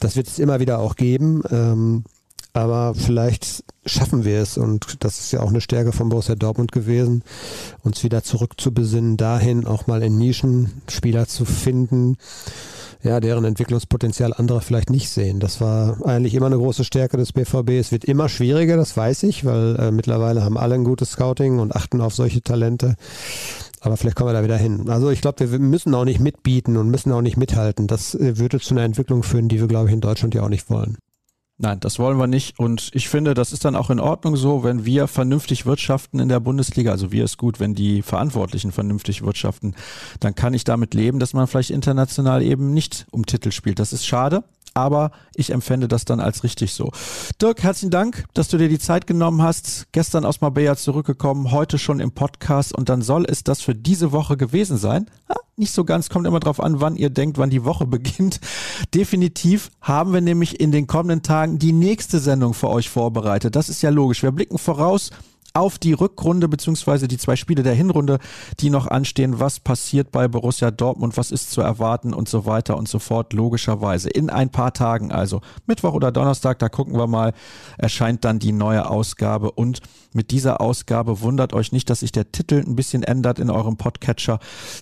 Das wird es immer wieder auch geben. Ähm, aber vielleicht schaffen wir es und das ist ja auch eine Stärke von Borussia Dortmund gewesen, uns wieder zurückzubesinnen, dahin auch mal in Nischen Spieler zu finden, ja, deren Entwicklungspotenzial andere vielleicht nicht sehen. Das war eigentlich immer eine große Stärke des BVB. Es wird immer schwieriger, das weiß ich, weil äh, mittlerweile haben alle ein gutes Scouting und achten auf solche Talente. Aber vielleicht kommen wir da wieder hin. Also ich glaube, wir müssen auch nicht mitbieten und müssen auch nicht mithalten. Das äh, würde zu einer Entwicklung führen, die wir, glaube ich, in Deutschland ja auch nicht wollen. Nein, das wollen wir nicht. Und ich finde, das ist dann auch in Ordnung so, wenn wir vernünftig wirtschaften in der Bundesliga. Also wir ist gut, wenn die Verantwortlichen vernünftig wirtschaften. Dann kann ich damit leben, dass man vielleicht international eben nicht um Titel spielt. Das ist schade aber ich empfände das dann als richtig so. Dirk, herzlichen Dank, dass du dir die Zeit genommen hast. Gestern aus Marbella zurückgekommen, heute schon im Podcast und dann soll es das für diese Woche gewesen sein. Ja, nicht so ganz, kommt immer drauf an, wann ihr denkt, wann die Woche beginnt. Definitiv haben wir nämlich in den kommenden Tagen die nächste Sendung für euch vorbereitet. Das ist ja logisch. Wir blicken voraus auf die Rückrunde beziehungsweise die zwei Spiele der Hinrunde, die noch anstehen. Was passiert bei Borussia Dortmund? Was ist zu erwarten und so weiter und so fort? Logischerweise in ein paar Tagen, also Mittwoch oder Donnerstag, da gucken wir mal, erscheint dann die neue Ausgabe und mit dieser Ausgabe wundert euch nicht, dass sich der Titel ein bisschen ändert in eurem Podcatcher.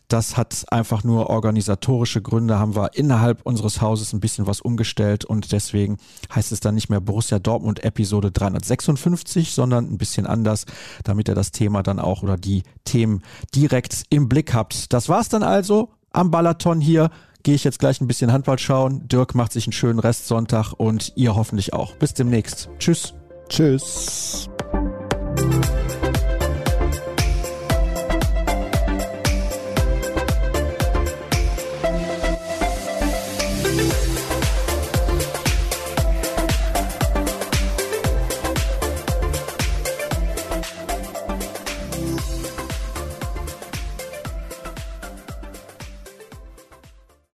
Das hat einfach nur organisatorische Gründe. Haben wir innerhalb unseres Hauses ein bisschen was umgestellt und deswegen heißt es dann nicht mehr Borussia Dortmund Episode 356, sondern ein bisschen anders, damit ihr das Thema dann auch oder die Themen direkt im Blick habt. Das war's dann also am Balaton hier gehe ich jetzt gleich ein bisschen Handball schauen. Dirk macht sich einen schönen Restsonntag und ihr hoffentlich auch. Bis demnächst. Tschüss. Tschüss.